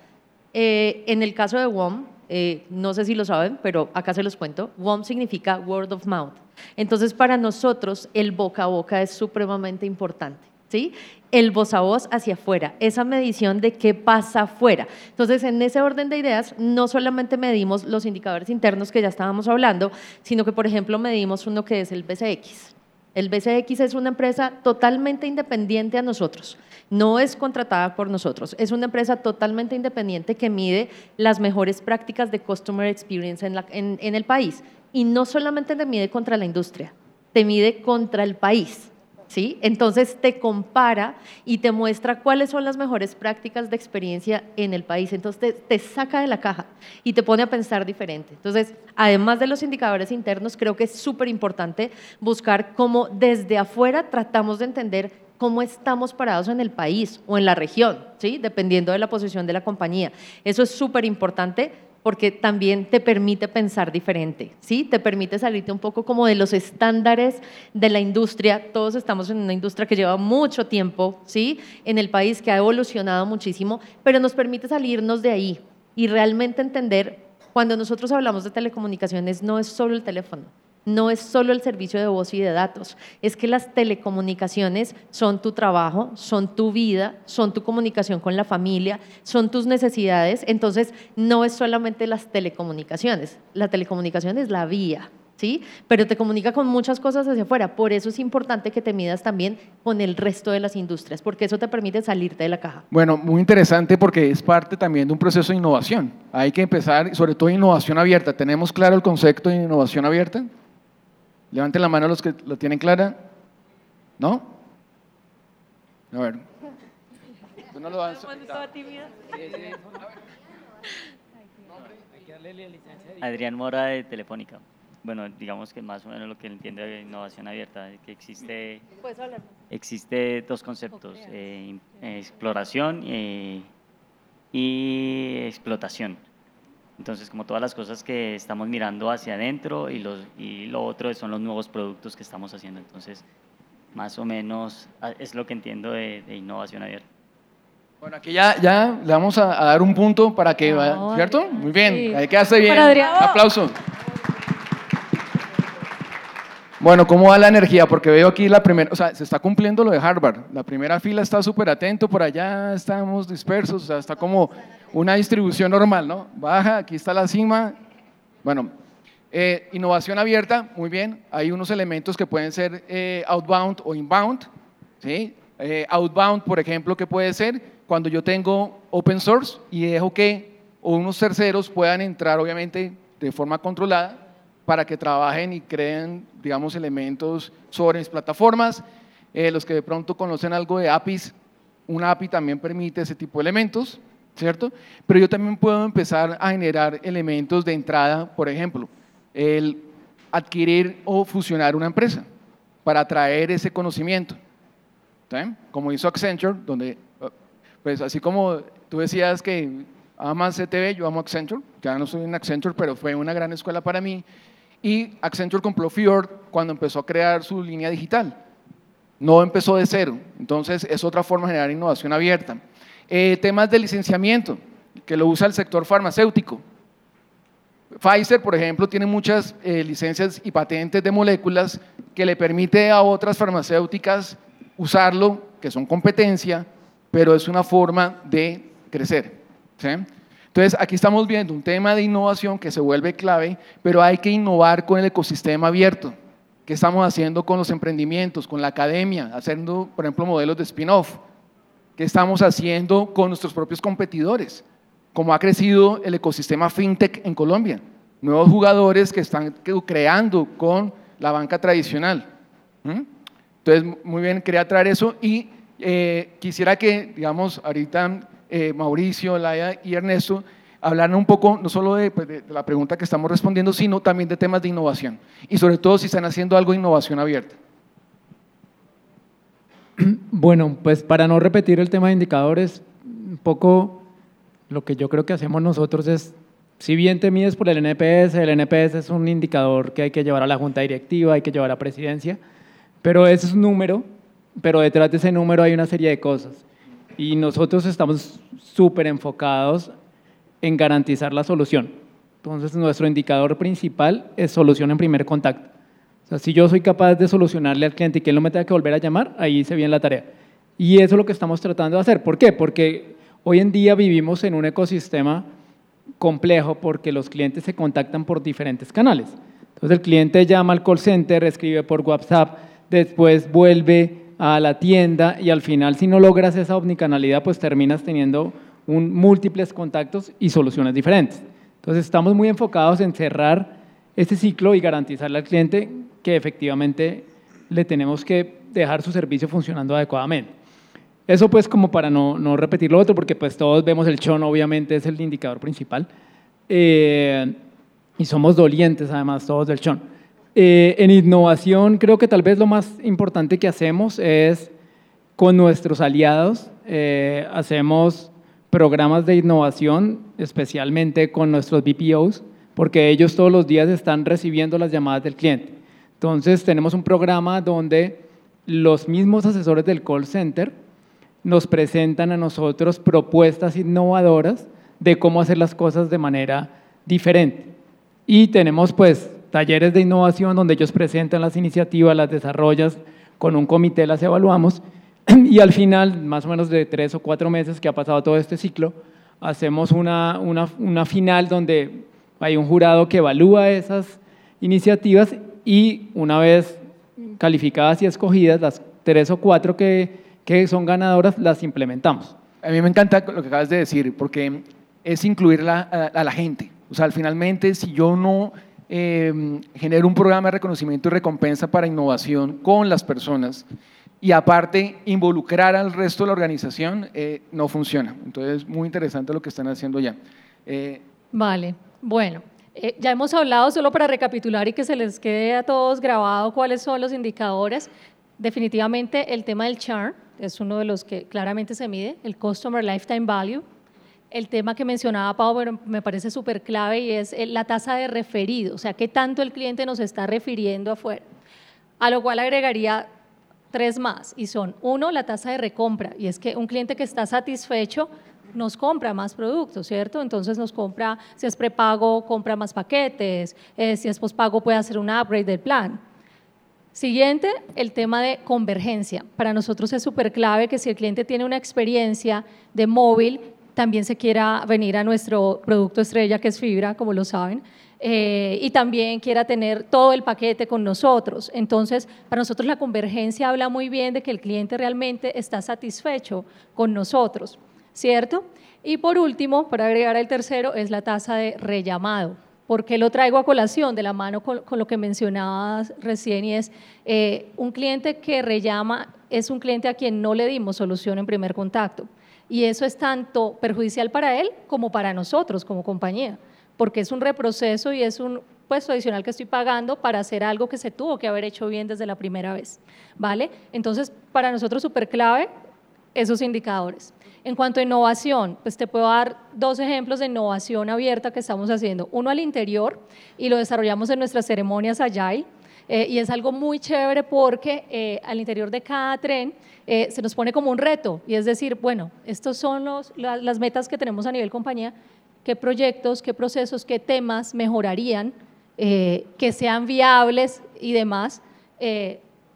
Eh, en el caso de WOM, eh, no sé si lo saben, pero acá se los cuento. WOM significa word of mouth. Entonces, para nosotros, el boca a boca es supremamente importante. ¿Sí? El voz a voz hacia afuera, esa medición de qué pasa afuera. Entonces, en ese orden de ideas, no solamente medimos los indicadores internos que ya estábamos hablando, sino que, por ejemplo, medimos uno que es el BCX. El BCX es una empresa totalmente independiente a nosotros no es contratada por nosotros, es una empresa totalmente independiente que mide las mejores prácticas de Customer Experience en, el país. Y no solamente te mide contra la industria, te mide contra el país. ¿Sí? Entonces te compara y te muestra cuáles son las mejores prácticas de experiencia en el país. Entonces te, te, saca de la caja y te pone a pensar diferente. Entonces, además de los indicadores internos, creo que es súper importante buscar cómo desde afuera tratamos de entender cómo estamos parados en el país o en la región, ¿sí? dependiendo de la posición de la compañía. Eso es súper importante porque también te permite pensar diferente, ¿sí? Te permite salirte un poco como de los estándares de la industria. Todos estamos en una industria que lleva mucho tiempo, ¿sí? En el país que ha evolucionado muchísimo, pero nos permite salirnos de ahí y realmente entender cuando nosotros hablamos de telecomunicaciones no es solo el teléfono, no es solo el servicio de voz y de datos, es que las telecomunicaciones son tu trabajo, son tu vida, son tu comunicación con la familia, son tus necesidades, entonces no es solamente las telecomunicaciones, la telecomunicación es la vía. ¿Sí? Pero te comunica con muchas cosas hacia afuera. Por eso es importante que te midas también con el resto de las industrias, porque eso te permite salirte de la caja. Bueno, muy interesante porque es parte también de un proceso de innovación. Hay que empezar, sobre todo innovación abierta. ¿Tenemos claro el concepto de innovación abierta? Levanten la mano los que lo tienen clara. ¿No? A ver. ¿Tú no lo vas Adrián Mora de Telefónica. Bueno, digamos que más o menos lo que entiende de innovación abierta, que existe, existe dos conceptos, eh, exploración eh, y explotación. Entonces, como todas las cosas que estamos mirando hacia adentro y, los, y lo otro son los nuevos productos que estamos haciendo. Entonces, más o menos ah, es lo que entiendo de, innovación abierta. Bueno, aquí ya, ya le vamos a, dar un punto para que, ¿cierto? Muy bien, ahí quedaste bien. Aplauso. Bueno, ¿cómo va la energía? Porque veo aquí la primera, o sea, se está cumpliendo lo de Harvard. La primera fila está súper atento, por allá estamos dispersos, o sea, está como una distribución normal, ¿no? Baja, aquí está la cima. Bueno, eh, innovación abierta, muy bien. Hay unos elementos que pueden ser eh, outbound o inbound. ¿sí? Eh, outbound, por ejemplo, ¿qué puede ser? Cuando yo tengo open source y dejo que unos terceros puedan entrar, obviamente, de forma controlada para que trabajen y creen, digamos, elementos sobre mis plataformas. Eh, los que de pronto conocen algo de APIs, una API también permite ese tipo de elementos, ¿cierto? Pero yo también puedo empezar a generar elementos de entrada, por ejemplo, el adquirir o fusionar una empresa para traer ese conocimiento. Como hizo Accenture, donde, pues así como tú decías que amas CTV, yo amo Accenture, ya no soy en Accenture, pero fue una gran escuela para mí. Y Accenture compró Fjord cuando empezó a crear su línea digital. No empezó de cero, entonces es otra forma de generar innovación abierta. Eh, temas de licenciamiento, que lo usa el sector farmacéutico. Pfizer, por ejemplo, tiene muchas eh, licencias y patentes de moléculas que le permite a otras farmacéuticas usarlo, que son competencia, pero es una forma de crecer. Entonces, aquí estamos viendo un tema de innovación que se vuelve clave, pero hay que innovar con el ecosistema abierto. ¿Qué estamos haciendo con los emprendimientos, con la academia, haciendo, por ejemplo, modelos de spin-off? ¿Qué estamos haciendo con nuestros propios competidores? ¿Cómo ha crecido el ecosistema fintech en Colombia? Nuevos jugadores que están creando con la banca tradicional. Entonces, muy bien, quería traer eso y eh, quisiera que, digamos, ahorita eh, Mauricio, Laia y Ernesto hablaran un poco no solo pues, de, la pregunta que estamos respondiendo, sino también de temas de innovación y sobre todo si están haciendo algo de innovación abierta. Bueno, pues para no repetir el tema de indicadores, un poco lo que yo creo que hacemos nosotros es, si bien te mides por el NPS, el NPS es un indicador que hay que llevar a la junta directiva, hay que llevar a la presidencia, pero ese es un número, pero detrás de ese número hay una serie de cosas. Y nosotros estamos súper enfocados en garantizar la solución. Entonces, nuestro indicador principal es solución en primer contacto. Si yo soy capaz de solucionarle al cliente y que él no me tenga que volver a llamar, ahí se viene la tarea. Y eso es lo que estamos tratando de hacer. ¿Por qué? Porque hoy en día vivimos en un ecosistema complejo porque los clientes se contactan por diferentes canales. Entonces, el cliente llama al call center, escribe por WhatsApp, después vuelve a la tienda y al final si no logras esa omnicanalidad pues terminas teniendo múltiples contactos y soluciones diferentes. Entonces estamos muy enfocados en cerrar este ciclo y garantizarle al cliente que efectivamente le tenemos que dejar su servicio funcionando adecuadamente. Eso pues como para no, no repetir lo otro, porque pues todos vemos el chon, obviamente es el indicador principal, eh, y somos dolientes además todos del chon. Eh, en innovación creo que tal vez lo más importante que hacemos es con nuestros aliados, eh, hacemos programas de innovación, especialmente con nuestros BPOs, porque ellos todos los días están recibiendo las llamadas del cliente. Entonces tenemos un programa donde los mismos asesores del call center nos presentan a nosotros propuestas innovadoras de cómo hacer las cosas de manera diferente. Y tenemos pues talleres de innovación donde ellos presentan las iniciativas, las desarrollas, con un comité las evaluamos y al final, más o menos de tres o cuatro meses que ha pasado todo este ciclo, hacemos una, una, una final donde hay un jurado que evalúa esas iniciativas y una vez calificadas y escogidas, las tres o cuatro que, que son ganadoras, las implementamos. A mí me encanta lo que acabas de decir, porque es incluir a, a la gente. O sea, finalmente, si yo no eh, genera un programa de reconocimiento y recompensa para innovación con las personas y aparte involucrar al resto de la organización, eh, no funciona. Entonces, muy interesante lo que están haciendo ya. Eh, vale, bueno. Eh, ya hemos hablado, solo para recapitular y que se les quede a todos grabado cuáles son los indicadores. Definitivamente el tema del churn es uno de los que claramente se mide, el Customer Lifetime Value, el tema que mencionaba Pau me parece súper clave y es la tasa de referido, o sea, qué tanto el cliente nos está refiriendo afuera. A lo cual agregaría tres más y son, uno, la tasa de recompra, y es que un cliente que está satisfecho nos compra más productos, ¿cierto? Entonces nos compra, si es prepago, compra más paquetes, eh, si es pospago puede hacer un upgrade del plan. Siguiente, el tema de convergencia. Para nosotros es súper clave que si el cliente tiene una experiencia de móvil también se quiera venir a nuestro producto estrella que es fibra, como lo saben, eh, y también quiera tener todo el paquete con nosotros. Entonces, para nosotros la convergencia habla muy bien de que el cliente realmente está satisfecho con nosotros, ¿cierto? Y por último, para agregar el tercero, es la tasa de rellamado. ¿Por qué lo traigo a colación? De la mano con, lo que mencionabas recién y es eh, un cliente que rellama es un cliente a quien no le dimos solución en primer contacto. Y eso es tanto perjudicial para él como para nosotros como compañía, porque es un reproceso y es un puesto adicional que estoy pagando para hacer algo que se tuvo que haber hecho bien desde la primera vez. ¿Vale? Entonces, para nosotros súper clave esos indicadores. En cuanto a innovación, pues te puedo dar dos ejemplos de innovación abierta que estamos haciendo. Uno al interior y lo desarrollamos en nuestras ceremonias Agile. Eh, y es algo muy chévere porque eh, al interior de cada tren eh, se nos pone como un reto y es decir, bueno, estos son los, las metas que tenemos a nivel compañía, qué proyectos, qué procesos, qué temas mejorarían, que sean viables y demás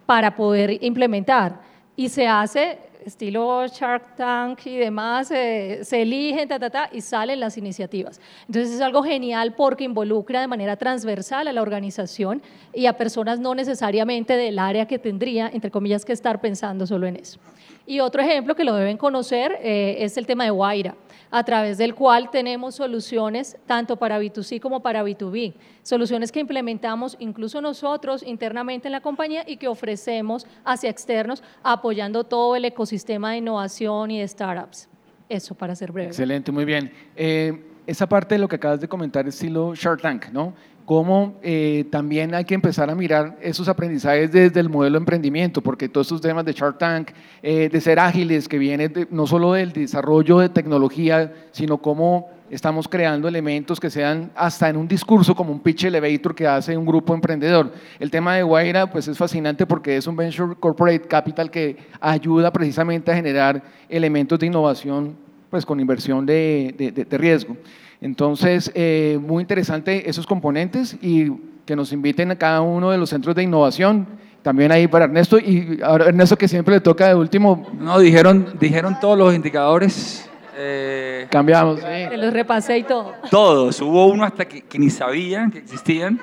para poder implementar. Y se hace estilo Shark Tank y demás, eh, se eligen, ta, ta, ta, y salen las iniciativas. Entonces es algo genial porque involucra de manera transversal a la organización y a personas no necesariamente del área que tendría, entre comillas, que estar pensando solo en eso. Y otro ejemplo que lo deben conocer eh, es el tema de Guaira a través del cual tenemos soluciones tanto para B2C como para B2B, soluciones que implementamos incluso nosotros internamente en la compañía y que ofrecemos hacia externos apoyando todo el ecosistema de innovación y de startups. Eso para ser breve. Excelente, muy bien. Eh, esa parte de lo que acabas de comentar, estilo Shark Tank, ¿no? cómo eh, también hay que empezar a mirar esos aprendizajes desde el modelo de emprendimiento, porque todos estos temas de Shark Tank, eh, de ser ágiles, que vienen no solo del desarrollo de tecnología, sino cómo estamos creando elementos que sean hasta en un discurso como un pitch elevator que hace un grupo emprendedor. El tema de Guaira pues es fascinante porque es un venture corporate capital que ayuda precisamente a generar elementos de innovación pues con inversión de riesgo. Entonces, eh, muy interesante esos componentes y que nos inviten a cada uno de los centros de innovación. También ahí para Ernesto y ahora Ernesto que siempre le toca de último. No, dijeron, dijeron todos los indicadores. Eh, Cambiamos. Se los repasé y todo. Todos. Hubo uno hasta que, que, ni sabían que existían,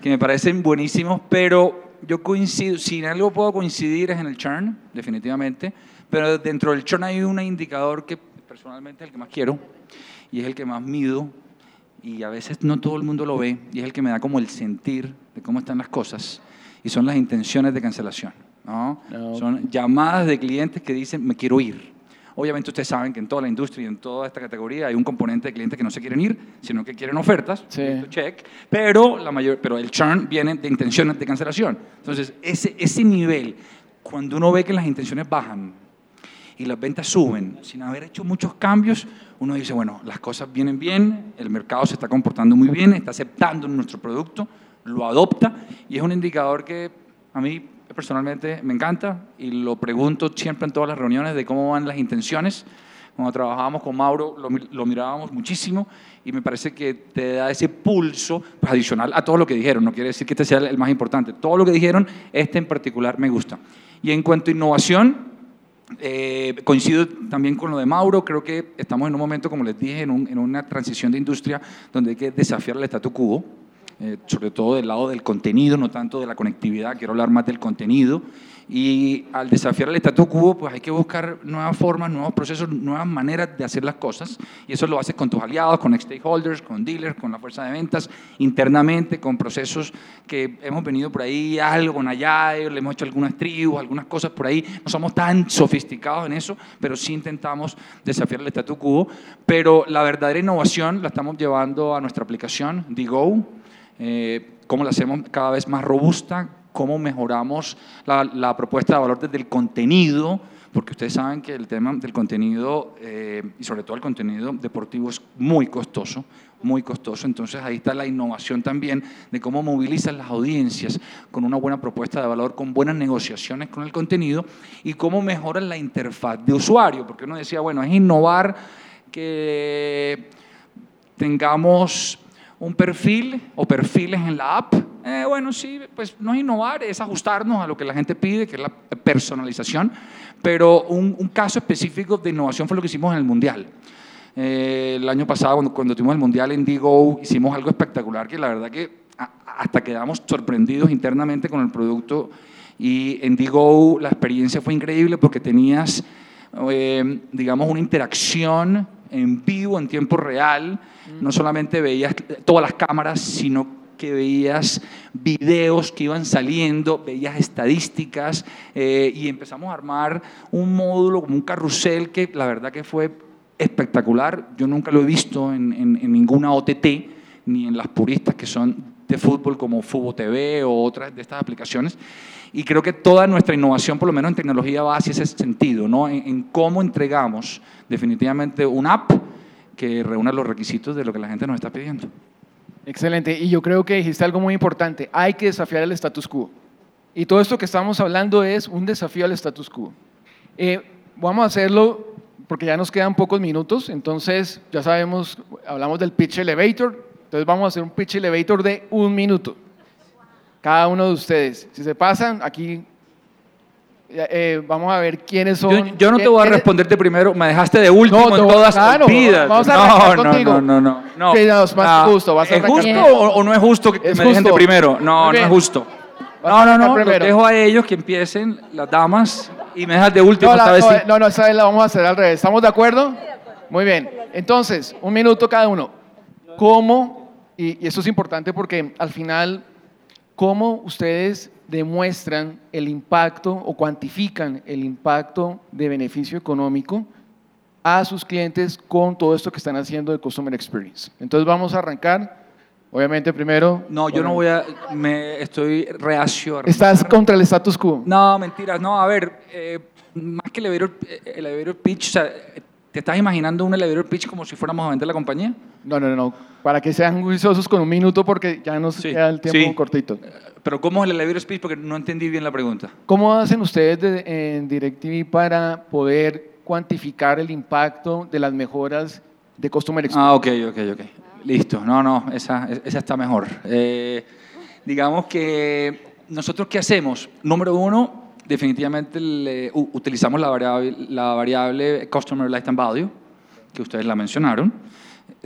que me parecen buenísimos, pero yo coincido, si en algo puedo coincidir es en el churn, definitivamente, pero dentro del churn hay un indicador que personalmente es el que más quiero, y es el que más mido y a veces no todo el mundo lo ve y es el que me da como el sentir de cómo están las cosas y son las intenciones de cancelación. ¿no? Son llamadas de clientes que dicen me quiero ir. Obviamente ustedes saben que en toda la industria y en toda esta categoría hay un componente de clientes que no se quieren ir, sino que quieren ofertas, check, pero, la mayor, pero el churn viene de intenciones de cancelación. Entonces, ese, ese nivel, cuando uno ve que las intenciones bajan, y las ventas suben sin haber hecho muchos cambios, uno dice, bueno, las cosas vienen bien, el mercado se está comportando muy bien, está aceptando nuestro producto, lo adopta y es un indicador que a mí personalmente me encanta y lo pregunto siempre en todas las reuniones de cómo van las intenciones. Cuando trabajábamos con Mauro lo, lo mirábamos muchísimo y me parece que te da ese pulso pues, adicional a todo lo que dijeron. No quiere decir que este sea el más importante. Todo lo que dijeron, este en particular me gusta. Y en cuanto a innovación, eh, coincido también con lo de Mauro, creo que estamos en un momento, como les dije, en, una transición de industria donde hay que desafiar el statu quo, eh, sobre todo del lado del contenido, no tanto de la conectividad, quiero hablar más del contenido. Y al desafiar el statu quo, pues hay que buscar nuevas formas, nuevos procesos, nuevas maneras de hacer las cosas. Y eso lo haces con tus aliados, con stakeholders, con dealers, con la fuerza de ventas, internamente, con procesos que hemos venido por ahí, algo con allá, le hemos hecho algunas tribus, algunas cosas por ahí. No somos tan sofisticados en eso, pero sí intentamos desafiar el statu quo. Pero la verdadera innovación la estamos llevando a nuestra aplicación, DGO. Eh, cómo la hacemos cada vez más robusta, cómo mejoramos la, propuesta de valor desde el contenido, porque ustedes saben que el tema del contenido, eh, y sobre todo el contenido deportivo, es muy costoso, muy costoso. Entonces ahí está la innovación también de cómo movilizan las audiencias con una buena propuesta de valor, con buenas negociaciones con el contenido y cómo mejoran la interfaz de usuario, porque uno decía, bueno, es innovar que tengamos un perfil o perfiles en la app eh, bueno, sí, pues no es innovar, es ajustarnos a lo que la gente pide, que es la personalización, pero un, caso específico de innovación fue lo que hicimos en el Mundial. Eh, el año pasado, cuando, cuando, tuvimos el Mundial en Digo, hicimos algo espectacular que la verdad que hasta quedamos sorprendidos internamente con el producto y en Digo la experiencia fue increíble porque tenías, eh, digamos, una interacción en vivo, en tiempo real. No solamente veías todas las cámaras, sino que veías videos que iban saliendo, veías estadísticas eh, y empezamos a armar un módulo como un carrusel que la verdad que fue espectacular. Yo nunca lo he visto en, en ninguna OTT ni en las puristas que son de fútbol como Fubo TV o otras de estas aplicaciones. Y creo que toda nuestra innovación, por lo menos en tecnología, va hacia ese sentido, ¿no? en, cómo entregamos definitivamente una app que reúna los requisitos de lo que la gente nos está pidiendo. Excelente. Y yo creo que dijiste algo muy importante. Hay que desafiar el status quo. Y todo esto que estamos hablando es un desafío al status quo. Eh, vamos a hacerlo porque ya nos quedan pocos minutos. Entonces, ya sabemos, hablamos del pitch elevator. Entonces, vamos a hacer un pitch elevator de un minuto cada uno de ustedes. Si se pasan, aquí eh, vamos a ver quiénes son. Yo, no te voy a responderte primero, me dejaste de último en todas las vidas. Vamos a no, no, contigo. no, no, no, no. más justo, ¿Es justo o, no es justo que me dejen de primero? No, no es justo. No, no, no, dejo a ellos que empiecen, las damas, y me dejas de último. No, no, no, esta vez la vamos a hacer al revés. ¿Estamos de acuerdo? Muy bien. Entonces, un minuto cada uno. ¿Cómo? y eso es importante porque al final ¿Cómo ustedes demuestran el impacto o cuantifican el impacto de beneficio económico a sus clientes con todo esto que están haciendo de Customer Experience? Entonces vamos a arrancar. Obviamente primero... No, yo no voy a... Me estoy reacio. ¿Estás contra el status quo? No, mentiras. No, a ver, eh, más que el elevator, el elevator pitch, o sea, ¿te estás imaginando un elevator pitch como si fuéramos a vender la compañía? No, no, no. Para que sean juiciosos con un minuto porque ya nos queda el tiempo cortito. Pero ¿cómo es el elevator speech? Porque no entendí bien la pregunta. ¿Cómo hacen ustedes en DirecTV para poder cuantificar el impacto de las mejoras de Customer Experience? Ah, ok, ok, ok. Listo. No, no, esa, esa está mejor. Eh, digamos que nosotros qué hacemos? Número uno, definitivamente utilizamos la variable, la variable Customer Lifetime Value, que ustedes la mencionaron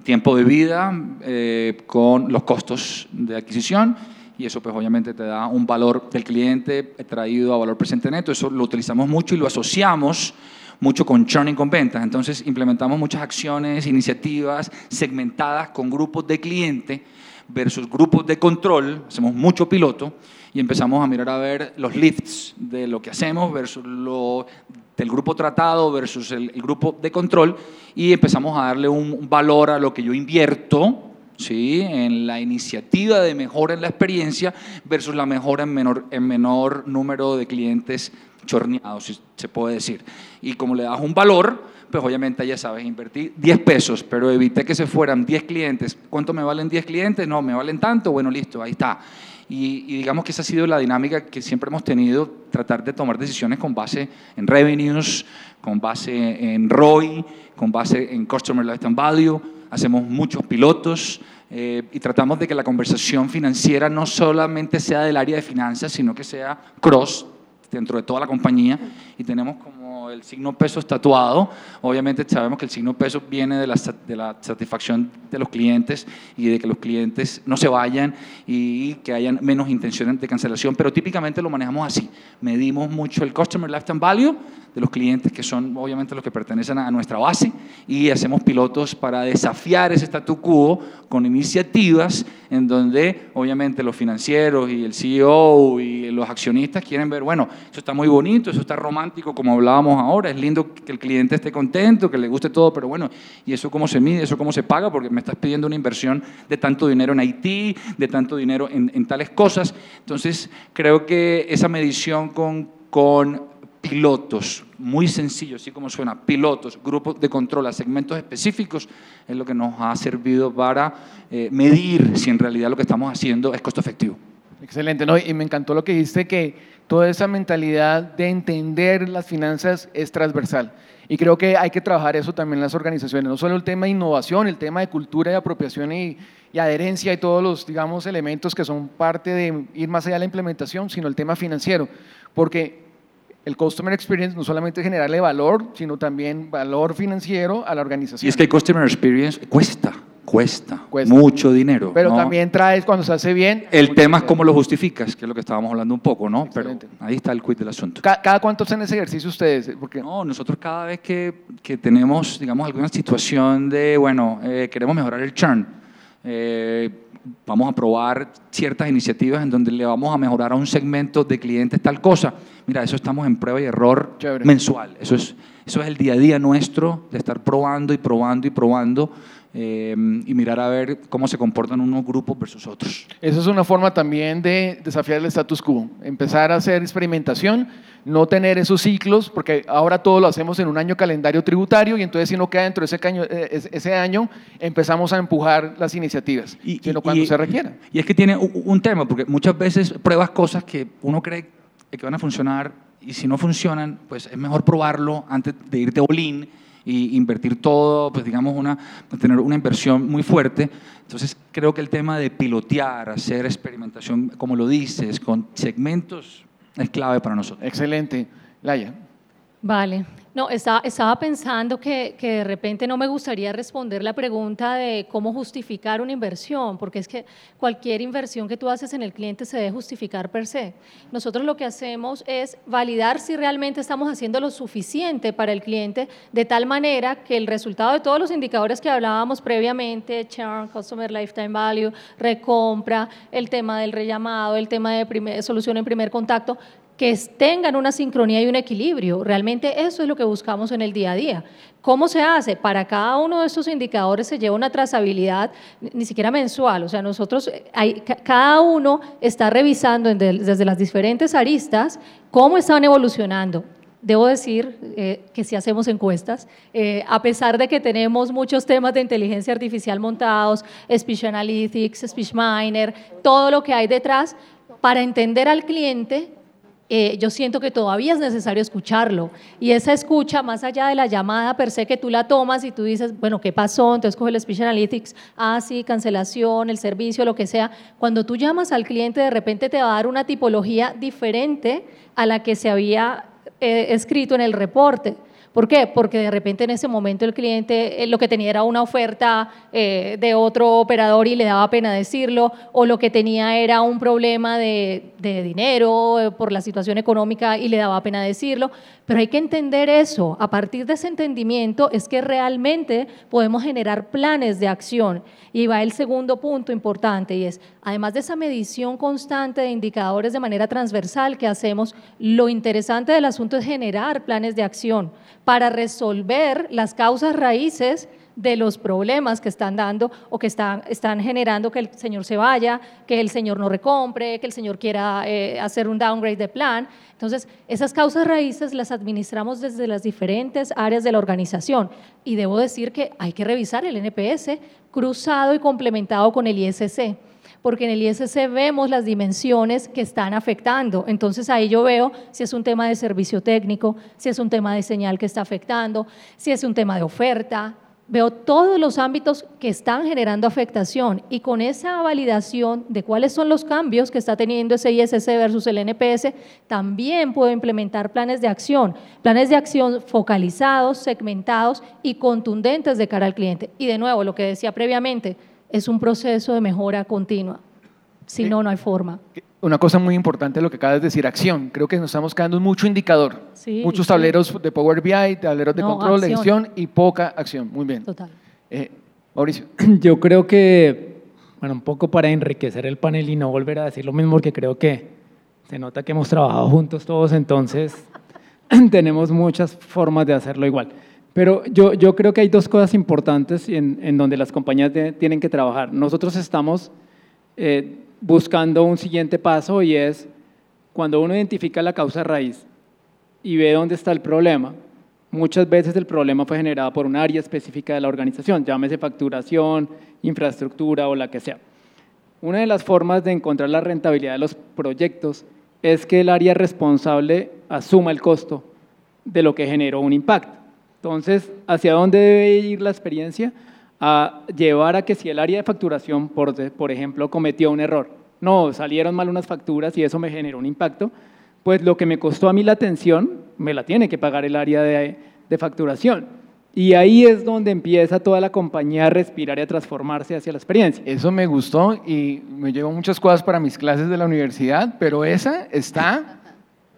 tiempo de vida eh, con los costos de adquisición y eso pues obviamente te da un valor del cliente traído a valor presente neto. Eso lo utilizamos mucho y lo asociamos mucho con churning con ventas. Entonces implementamos muchas acciones, iniciativas segmentadas con grupos de cliente versus grupos de control. Hacemos mucho piloto y empezamos a mirar a ver los lifts de lo que hacemos versus lo del grupo tratado versus el, grupo de control y empezamos a darle un, valor a lo que yo invierto ¿sí? en la iniciativa de mejora en la experiencia versus la mejora en menor, en menor número de clientes chorneados, si se puede decir. Y como le das un valor, pues obviamente ya sabes, invertí 10 pesos, pero evité que se fueran 10 clientes. ¿Cuánto me valen 10 clientes? No, me valen tanto, bueno, listo, ahí está. Y, digamos que esa ha sido la dinámica que siempre hemos tenido, tratar de tomar decisiones con base en revenues, con base en ROI, con base en Customer Lifetime Value. Hacemos muchos pilotos eh, y tratamos de que la conversación financiera no solamente sea del área de finanzas, sino que sea cross dentro de toda la compañía y tenemos como el signo peso estatuado. Obviamente sabemos que el signo peso viene de la, de la satisfacción de los clientes y de que los clientes no se vayan y que hayan menos intenciones de cancelación, pero típicamente lo manejamos así. Medimos mucho el Customer Lifetime Value de los clientes que son obviamente los que pertenecen a nuestra base y hacemos pilotos para desafiar ese statu quo con iniciativas en donde obviamente los financieros y el CEO y los accionistas quieren ver, bueno, eso está muy bonito, eso está romántico como hablábamos ahora, es lindo que el cliente esté contento, que le guste todo, pero bueno, ¿y eso cómo se mide, eso cómo se paga? Porque me estás pidiendo una inversión de tanto dinero en Haití, de tanto dinero en, en tales cosas. Entonces, creo que esa medición con, con pilotos, muy sencillo, así como suena, pilotos, grupos de control a segmentos específicos, es lo que nos ha servido para eh, medir si en realidad lo que estamos haciendo es costo efectivo. Excelente, ¿no? y me encantó lo que dijiste, que toda esa mentalidad de entender las finanzas es transversal. Y creo que hay que trabajar eso también en las organizaciones, no solo el tema de innovación, el tema de cultura y apropiación y, y adherencia y todos los, digamos, elementos que son parte de ir más allá de la implementación, sino el tema financiero, porque el Customer Experience no solamente generarle valor, sino también valor financiero a la organización. Y es que el Customer Experience cuesta, cuesta, mucho dinero. Pero ¿no? también traes cuando se hace bien. El tema es cómo lo justificas, que es lo que estábamos hablando un poco, ¿no? Pero ahí está el quid del asunto. ¿Ca- ¿Cada cuánto hacen ese ejercicio ustedes? Porque No, nosotros cada vez que, que tenemos, digamos, alguna situación de, bueno, eh, queremos mejorar el churn, eh, vamos a probar ciertas iniciativas en donde le vamos a mejorar a un segmento de clientes tal cosa. Mira, eso estamos en prueba y error Chévere. mensual. Eso es, eso es el día a día nuestro, de estar probando y probando y probando eh, y mirar a ver cómo se comportan unos grupos versus otros. Eso es una forma también de desafiar el status quo, empezar a hacer experimentación, no tener esos ciclos, porque ahora todo lo hacemos en un año calendario tributario y entonces si no queda dentro de ese, caño- eh, ese- año, empezamos a empujar las iniciativas, sino cuando y- se requiera. Y es que tiene un tema, porque muchas veces pruebas cosas que uno cree que van a funcionar y si no funcionan, pues es mejor probarlo antes de irte all in y invertir todo, pues digamos, una, tener una inversión muy fuerte. Entonces creo que el tema de pilotear, hacer experimentación, como lo dices, con segmentos, es clave para nosotros. Excelente. Laia. Vale. No, estaba, estaba pensando que, que de repente no me gustaría responder la pregunta de cómo justificar una inversión, porque es que cualquier inversión que tú haces en el cliente se debe justificar per se. Nosotros lo que hacemos es validar si realmente estamos haciendo lo suficiente para el cliente, de tal manera que el resultado de todos los indicadores que hablábamos previamente, churn, customer lifetime value, recompra, el tema del rellamado, el tema de primer- solución en primer contacto, que tengan una sincronía y un equilibrio. Realmente eso es lo que buscamos en el día a día. ¿Cómo se hace? Para cada uno de estos indicadores se lleva una trazabilidad, ni- siquiera mensual. O sea, nosotros, eh, cada uno está revisando desde las diferentes aristas cómo están evolucionando. Debo decir eh, que si hacemos encuestas, eh, a pesar de que tenemos muchos temas de inteligencia artificial montados, speech analytics, speech miner, todo lo que hay detrás, para entender al cliente eh, yo siento que todavía es necesario escucharlo. Y esa escucha, más allá de la llamada per se que tú la tomas y tú dices, bueno, ¿qué pasó? Entonces coge el Speech Analytics, ah, sí, cancelación, el servicio, lo que sea. Cuando tú llamas al cliente, de repente te va a dar una tipología diferente a la que se había eh, escrito en el reporte. ¿Por qué? Porque de repente en ese momento el cliente eh, lo que tenía era una oferta eh, de otro operador y le daba pena decirlo, o lo que tenía era un problema de, de dinero eh, por la situación económica y le daba pena decirlo. Pero hay que entender eso. A partir de ese entendimiento es que realmente podemos generar planes de acción. Y va el segundo punto importante y es, además de esa medición constante de indicadores de manera transversal que hacemos, lo interesante del asunto es generar planes de acción para resolver las causas raíces de los problemas que están dando o que están, están generando que el señor se vaya, que el señor no recompre, que el señor quiera eh, hacer un downgrade de plan. Entonces, esas causas raíces las administramos desde las diferentes áreas de la organización. Y debo decir que hay que revisar el NPS cruzado y complementado con el ISC porque en el ISC vemos las dimensiones que están afectando. Entonces ahí yo veo si es un tema de servicio técnico, si es un tema de señal que está afectando, si es un tema de oferta. Veo todos los ámbitos que están generando afectación y con esa validación de cuáles son los cambios que está teniendo ese ISC versus el NPS, también puedo implementar planes de acción, planes de acción focalizados, segmentados y contundentes de cara al cliente. Y de nuevo, lo que decía previamente, es un proceso de mejora continua. Si no, no hay forma. Una cosa muy importante lo que acabas de decir, acción. Creo que nos estamos quedando en mucho indicador. Sí, Muchos sí. tableros de Power BI, tableros de No, control, de acción. gestión y poca acción. Muy bien. Total. Eh, Mauricio. Yo creo que, bueno, un poco para enriquecer el panel y no volver a decir lo mismo, porque creo que se nota que hemos trabajado juntos todos, entonces tenemos muchas formas de hacerlo igual. Pero yo, yo creo que hay dos cosas importantes en, en donde las compañías de- tienen que trabajar. Nosotros estamos eh, buscando un siguiente paso y es cuando uno identifica la causa raíz y ve dónde está el problema, muchas veces el problema fue generado por un área específica de la organización, llámese facturación, infraestructura o la que sea. Una de las formas de encontrar la rentabilidad de los proyectos es que el área responsable asuma el costo de lo que generó un impacto. Entonces, ¿hacia dónde debe ir la experiencia? A llevar a que si el área de facturación, por, por ejemplo, cometió un error, no, salieron mal unas facturas y eso me generó un impacto, pues lo que me costó a mí la atención me la tiene que pagar el área de, de facturación. Y ahí es donde empieza toda la compañía a respirar y a transformarse hacia la experiencia. Eso me gustó y me llevo muchas cosas para mis clases de la universidad, pero esa está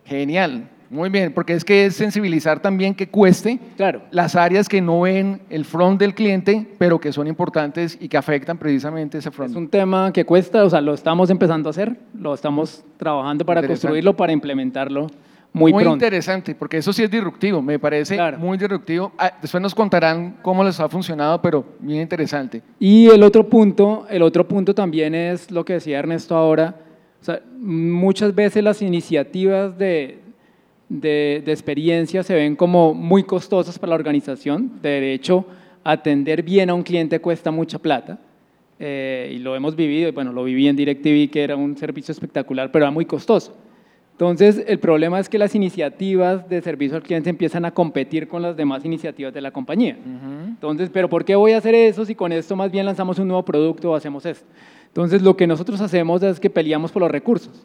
genial. Muy bien, porque es que es sensibilizar también que cueste claro. las áreas que no ven el front del cliente, pero que son importantes y que afectan precisamente ese front. Es un tema que cuesta, o sea, lo estamos empezando a hacer, lo estamos trabajando para construirlo, para implementarlo muy, muy pronto. interesante, porque eso sí es disruptivo, me parece muy disruptivo. Ah, después nos contarán cómo les ha funcionado, pero bien interesante. Y el otro punto, el otro punto también es lo que decía Ernesto ahora, o sea, muchas veces las iniciativas de, de, experiencia se ven como muy costosas para la organización. De hecho, atender bien a un cliente cuesta mucha plata. Eh, y lo hemos vivido, bueno, lo viví en DirecTV, que era un servicio espectacular, pero era muy costoso. Entonces, el problema es que las iniciativas de servicio al cliente empiezan a competir con las demás iniciativas de la compañía. Entonces, ¿pero por qué voy a hacer eso si con esto más bien lanzamos un nuevo producto o hacemos esto? Entonces, lo que nosotros hacemos es que peleamos por los recursos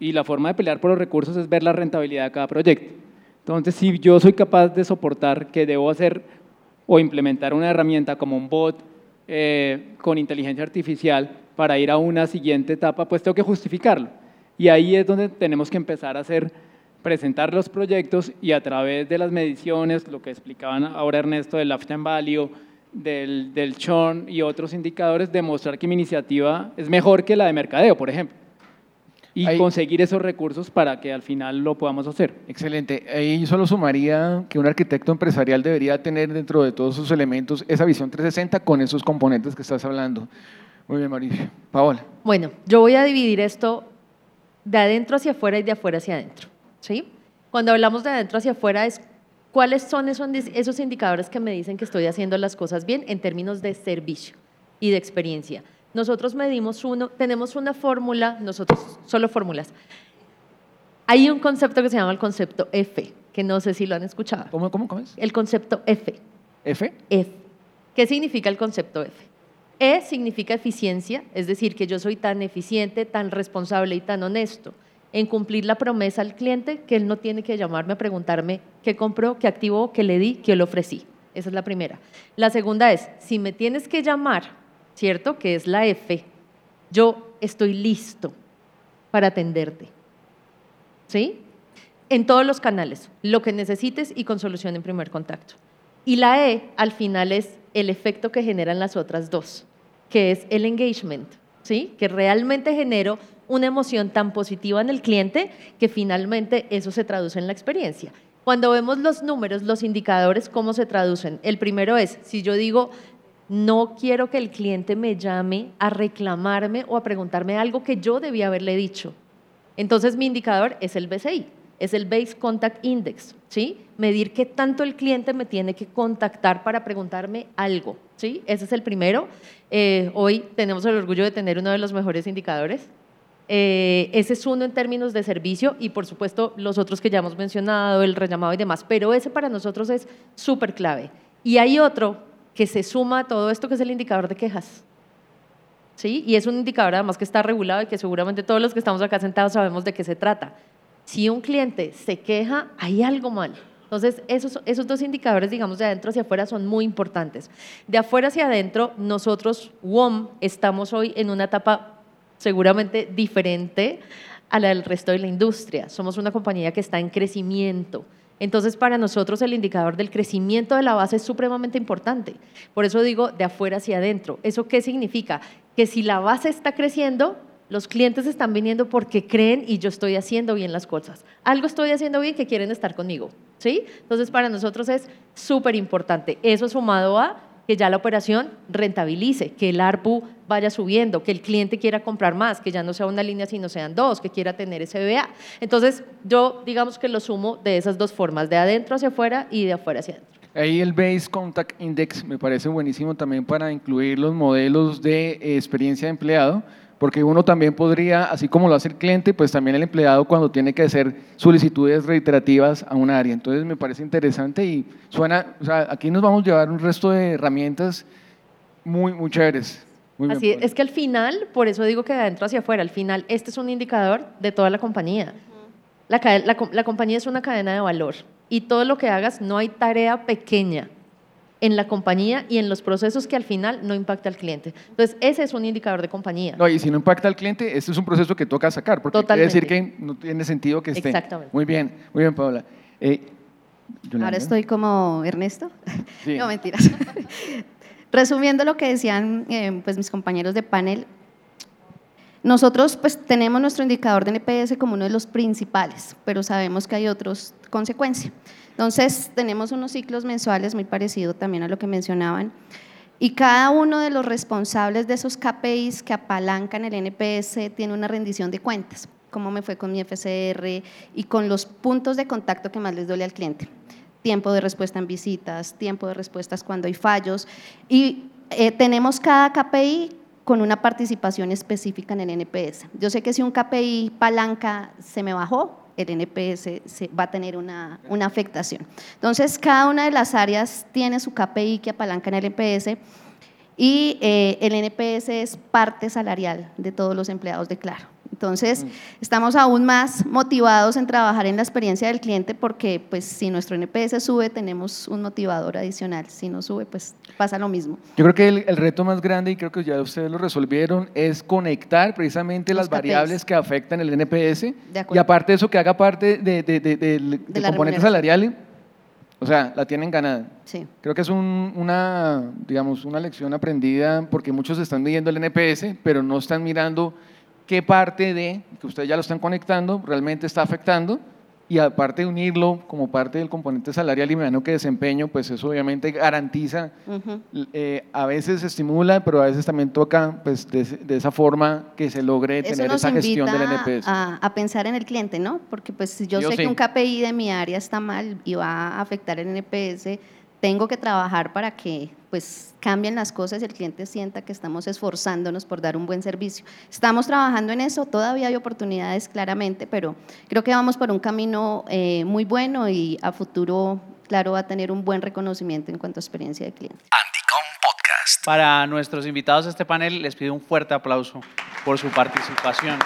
y la forma de pelear por los recursos es ver la rentabilidad de cada proyecto. Entonces, si yo soy capaz de soportar que debo hacer o implementar una herramienta como un bot eh, con inteligencia artificial para ir a una siguiente etapa, pues tengo que justificarlo. Y ahí es donde tenemos que empezar a hacer, presentar los proyectos y a través de las mediciones, lo que explicaban ahora Ernesto del lifetime value, del, del churn y otros indicadores, demostrar que mi iniciativa es mejor que la de mercadeo, por ejemplo y conseguir esos recursos para que al final lo podamos hacer. Excelente. Ahí solo sumaría que un arquitecto empresarial debería tener dentro de todos sus elementos esa visión 360 con esos componentes que estás hablando. Muy bien, Mauricio. Paola. Bueno, yo voy a dividir esto de adentro hacia afuera y de afuera hacia adentro. ¿sí? Cuando hablamos de adentro hacia afuera es cuáles son esos, esos indicadores que me dicen que estoy haciendo las cosas bien en términos de servicio y de experiencia. Nosotros medimos uno, tenemos una fórmula, nosotros solo fórmulas. Hay un concepto que se llama el concepto F, que no sé si lo han escuchado. ¿Cómo, cómo, cómo es? El concepto F. ¿F? F. ¿Qué significa el concepto F? E significa eficiencia, es decir, que yo soy tan eficiente, tan responsable y tan honesto en cumplir la promesa al cliente que él no tiene que llamarme a preguntarme qué compró, qué activó, qué le di, qué le ofrecí. Esa es la primera. La segunda es, si me tienes que llamar ¿cierto? Que es la F. Yo estoy listo para atenderte. ¿Sí? En todos los canales, lo que necesites y con solución en primer contacto. Y la E al final es el efecto que generan las otras dos, que es el engagement, ¿sí? Que realmente genero una emoción tan positiva en el cliente que finalmente eso se traduce en la experiencia. Cuando vemos los números, los indicadores, ¿cómo se traducen? El primero es, si yo digo, no quiero que el cliente me llame a reclamarme o a preguntarme algo que yo debía haberle dicho. Entonces mi indicador es el BCI, es el Base Contact Index, ¿sí? Medir qué tanto el cliente me tiene que contactar para preguntarme algo, ¿sí? Ese es el primero. Eh, hoy tenemos el orgullo de tener uno de los mejores indicadores. Eh, ese es uno en términos de servicio y por supuesto los otros que ya hemos mencionado, el rellamado y demás, pero ese para nosotros es súper clave. Y hay otro que se suma a todo esto que es el indicador de quejas. ¿Sí? Y es un indicador además que está regulado y que seguramente todos los que estamos acá sentados sabemos de qué se trata. Si un cliente se queja, hay algo mal. Entonces, esos, esos dos indicadores, digamos, de adentro hacia afuera son muy importantes. De afuera hacia adentro, nosotros, WOM, estamos hoy en una etapa seguramente diferente a la del resto de la industria. Somos una compañía que está en crecimiento. Entonces, para nosotros el indicador del crecimiento de la base es supremamente importante. Por eso digo de afuera hacia adentro. ¿Eso qué significa? Que si la base está creciendo, los clientes están viniendo porque creen y yo estoy haciendo bien las cosas. Algo estoy haciendo bien que quieren estar conmigo. ¿sí? Entonces, para nosotros es súper importante. Eso sumado a que ya la operación rentabilice, que el ARPU vaya subiendo, que el cliente quiera comprar más, que ya no sea una línea sino sean dos, que quiera tener SBA. Entonces, yo digamos que lo sumo de esas dos formas, de adentro hacia afuera y de afuera hacia adentro. Ahí el Base Contact Index me parece buenísimo también para incluir los modelos de eh, experiencia de empleado, porque uno también podría, así como lo hace el cliente, pues también el empleado cuando tiene que hacer solicitudes reiterativas a un área. Entonces me parece interesante y suena, o sea, aquí nos vamos a llevar un resto de herramientas muy, muy chéveres. Así es, es que al final, por eso digo que de adentro hacia afuera, al final este es un indicador de toda la compañía. La, la, la compañía es una cadena de valor y todo lo que hagas no hay tarea pequeña en la compañía y en los procesos que al final no impacta al cliente. Entonces, ese es un indicador de compañía. No, y si no impacta al cliente, este es un proceso que toca sacar, porque quiere decir que no tiene sentido que esté. Exactamente. Muy bien, muy bien, Paola. Eh, Ahora estoy como Ernesto. No, mentiras. Resumiendo lo que decían eh, pues, mis compañeros de panel, nosotros pues, tenemos nuestro indicador de NPS como uno de los principales, pero sabemos que hay otros consecuencias. Entonces, tenemos unos ciclos mensuales muy parecidos también a lo que mencionaban. Y cada uno de los responsables de esos KPIs que apalancan el NPS tiene una rendición de cuentas, cómo me fue con mi FCR y con los puntos de contacto que más les duele al cliente. Tiempo de respuesta en visitas, tiempo de respuestas cuando hay fallos. Y eh, tenemos cada KPI con una participación específica en el NPS. Yo sé que si un KPI palanca se me bajó, el NPS se, va a tener una, una, afectación. Entonces, cada una de las áreas tiene su KPI que apalanca en el NPS y eh, el NPS es parte salarial de todos los empleados de Claro. Entonces, mm. estamos aún más motivados en trabajar en la experiencia del cliente porque pues si nuestro NPS sube, tenemos un motivador adicional. Si no sube, pues pasa lo mismo. Yo creo que el, reto más grande, y creo que ya ustedes lo resolvieron, es conectar precisamente las variables que afectan el NPS y aparte de eso que haga parte de, de, de, del componente salarial. O sea, la tienen ganada. Sí. Creo que es una, digamos, una lección aprendida porque muchos están midiendo el NPS, pero no están mirando qué parte de, que ustedes ya lo están conectando, realmente está afectando y aparte de unirlo como parte del componente salarial y me que desempeño, pues eso obviamente garantiza, eh, a veces estimula, pero a veces también toca pues, de, esa forma que se logre tener esa gestión del NPS. A, a, pensar en el cliente, ¿no? Porque pues si yo, sé que un KPI de mi área está mal y va a afectar el NPS, tengo que trabajar para que pues cambien las cosas y el cliente sienta que estamos esforzándonos por dar un buen servicio. Estamos trabajando en eso, todavía hay oportunidades claramente, pero creo que vamos por un camino eh, muy bueno y a futuro, claro, va a tener un buen reconocimiento en cuanto a experiencia de cliente. Anticom Podcast. Para nuestros invitados a este panel les pido un fuerte aplauso por su participación.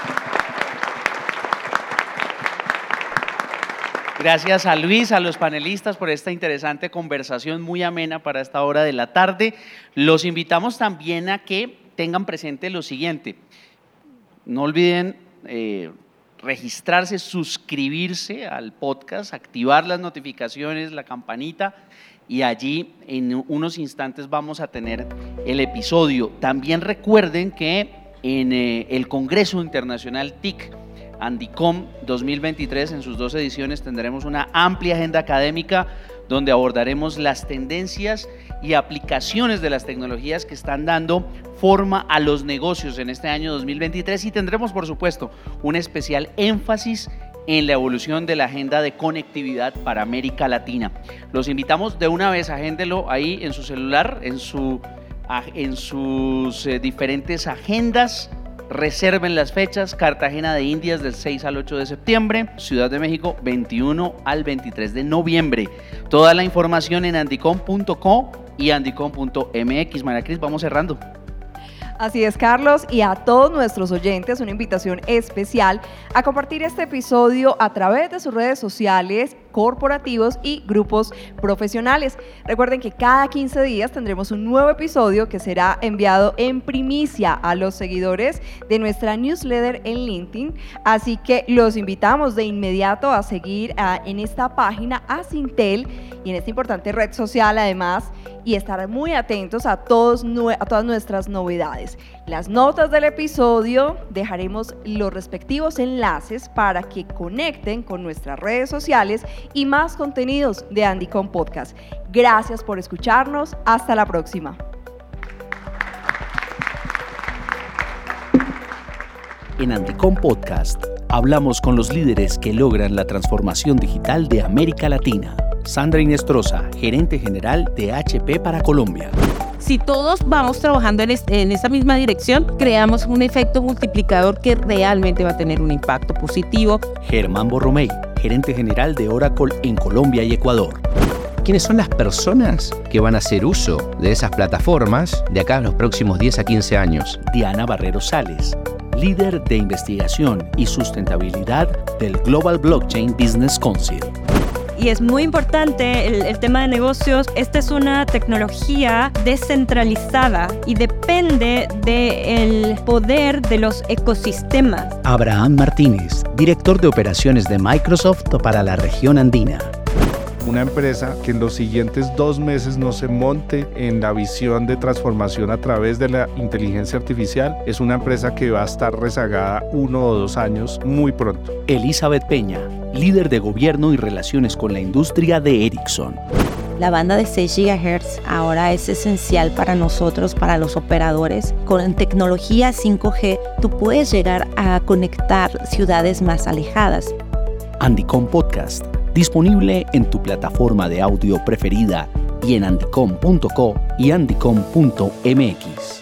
Gracias a Luis, a los panelistas por esta interesante conversación muy amena para esta hora de la tarde. Los invitamos también a que tengan presente lo siguiente. No olviden eh, registrarse, suscribirse al podcast, activar las notificaciones, la campanita y allí en unos instantes vamos a tener el episodio. También recuerden que en eh, el Congreso Internacional TIC, Andicom 2023. En sus dos ediciones tendremos una amplia agenda académica donde abordaremos las tendencias y aplicaciones de las tecnologías que están dando forma a los negocios en este año 2023 y tendremos por supuesto un especial énfasis en la evolución de la agenda de conectividad para América Latina. Los invitamos de una vez, agéndelo ahí en su celular, en, su, en sus eh, diferentes agendas Reserven las fechas, Cartagena de Indias del 6 al 8 de septiembre, Ciudad de México 21 al 23 de noviembre. Toda la información en andicom.co y andicom.mx. María Cris, vamos cerrando. Así es, Carlos, y a todos nuestros oyentes una invitación especial a compartir este episodio a través de sus redes sociales, corporativos y grupos profesionales. Recuerden que cada 15 días tendremos un nuevo episodio que será enviado en primicia a los seguidores de nuestra newsletter en LinkedIn, así que los invitamos de inmediato a seguir en esta página a Sintel y en esta importante red social además y estar muy atentos a, todos, a todas nuestras novedades. Las notas del episodio dejaremos los respectivos enlaces para que conecten con nuestras redes sociales y más contenidos de Andycom Podcast. Gracias por escucharnos. Hasta la próxima. En Andycom Podcast hablamos con los líderes que logran la transformación digital de América Latina. Sandra Inestrosa, gerente general de HP para Colombia. Si todos vamos trabajando en, en esa misma dirección, creamos un efecto multiplicador que realmente va a tener un impacto positivo. Germán Borromey, gerente general de Oracle en Colombia y Ecuador. ¿Quiénes son las personas que van a hacer uso de esas plataformas de acá a los próximos 10 a 15 años? Diana Barrero Sales, líder de investigación y sustentabilidad del Global Blockchain Business Council y es muy importante el, el tema de negocios. Esta es una tecnología descentralizada y depende del poder de los ecosistemas. Abraham Martínez, director de operaciones de Microsoft para la región andina una empresa que en los siguientes dos meses no se monte en la visión de transformación a través de la inteligencia artificial es una empresa que va a estar rezagada uno o dos años muy pronto. Elizabeth Peña, líder de gobierno y relaciones con la industria de Ericsson. La banda de 6 GHz ahora es esencial para nosotros, para los operadores. Con tecnología 5G, tú puedes llegar a conectar ciudades más alejadas. Andicom Podcast disponible en tu plataforma de audio preferida y en andicom.co y andicom.mx.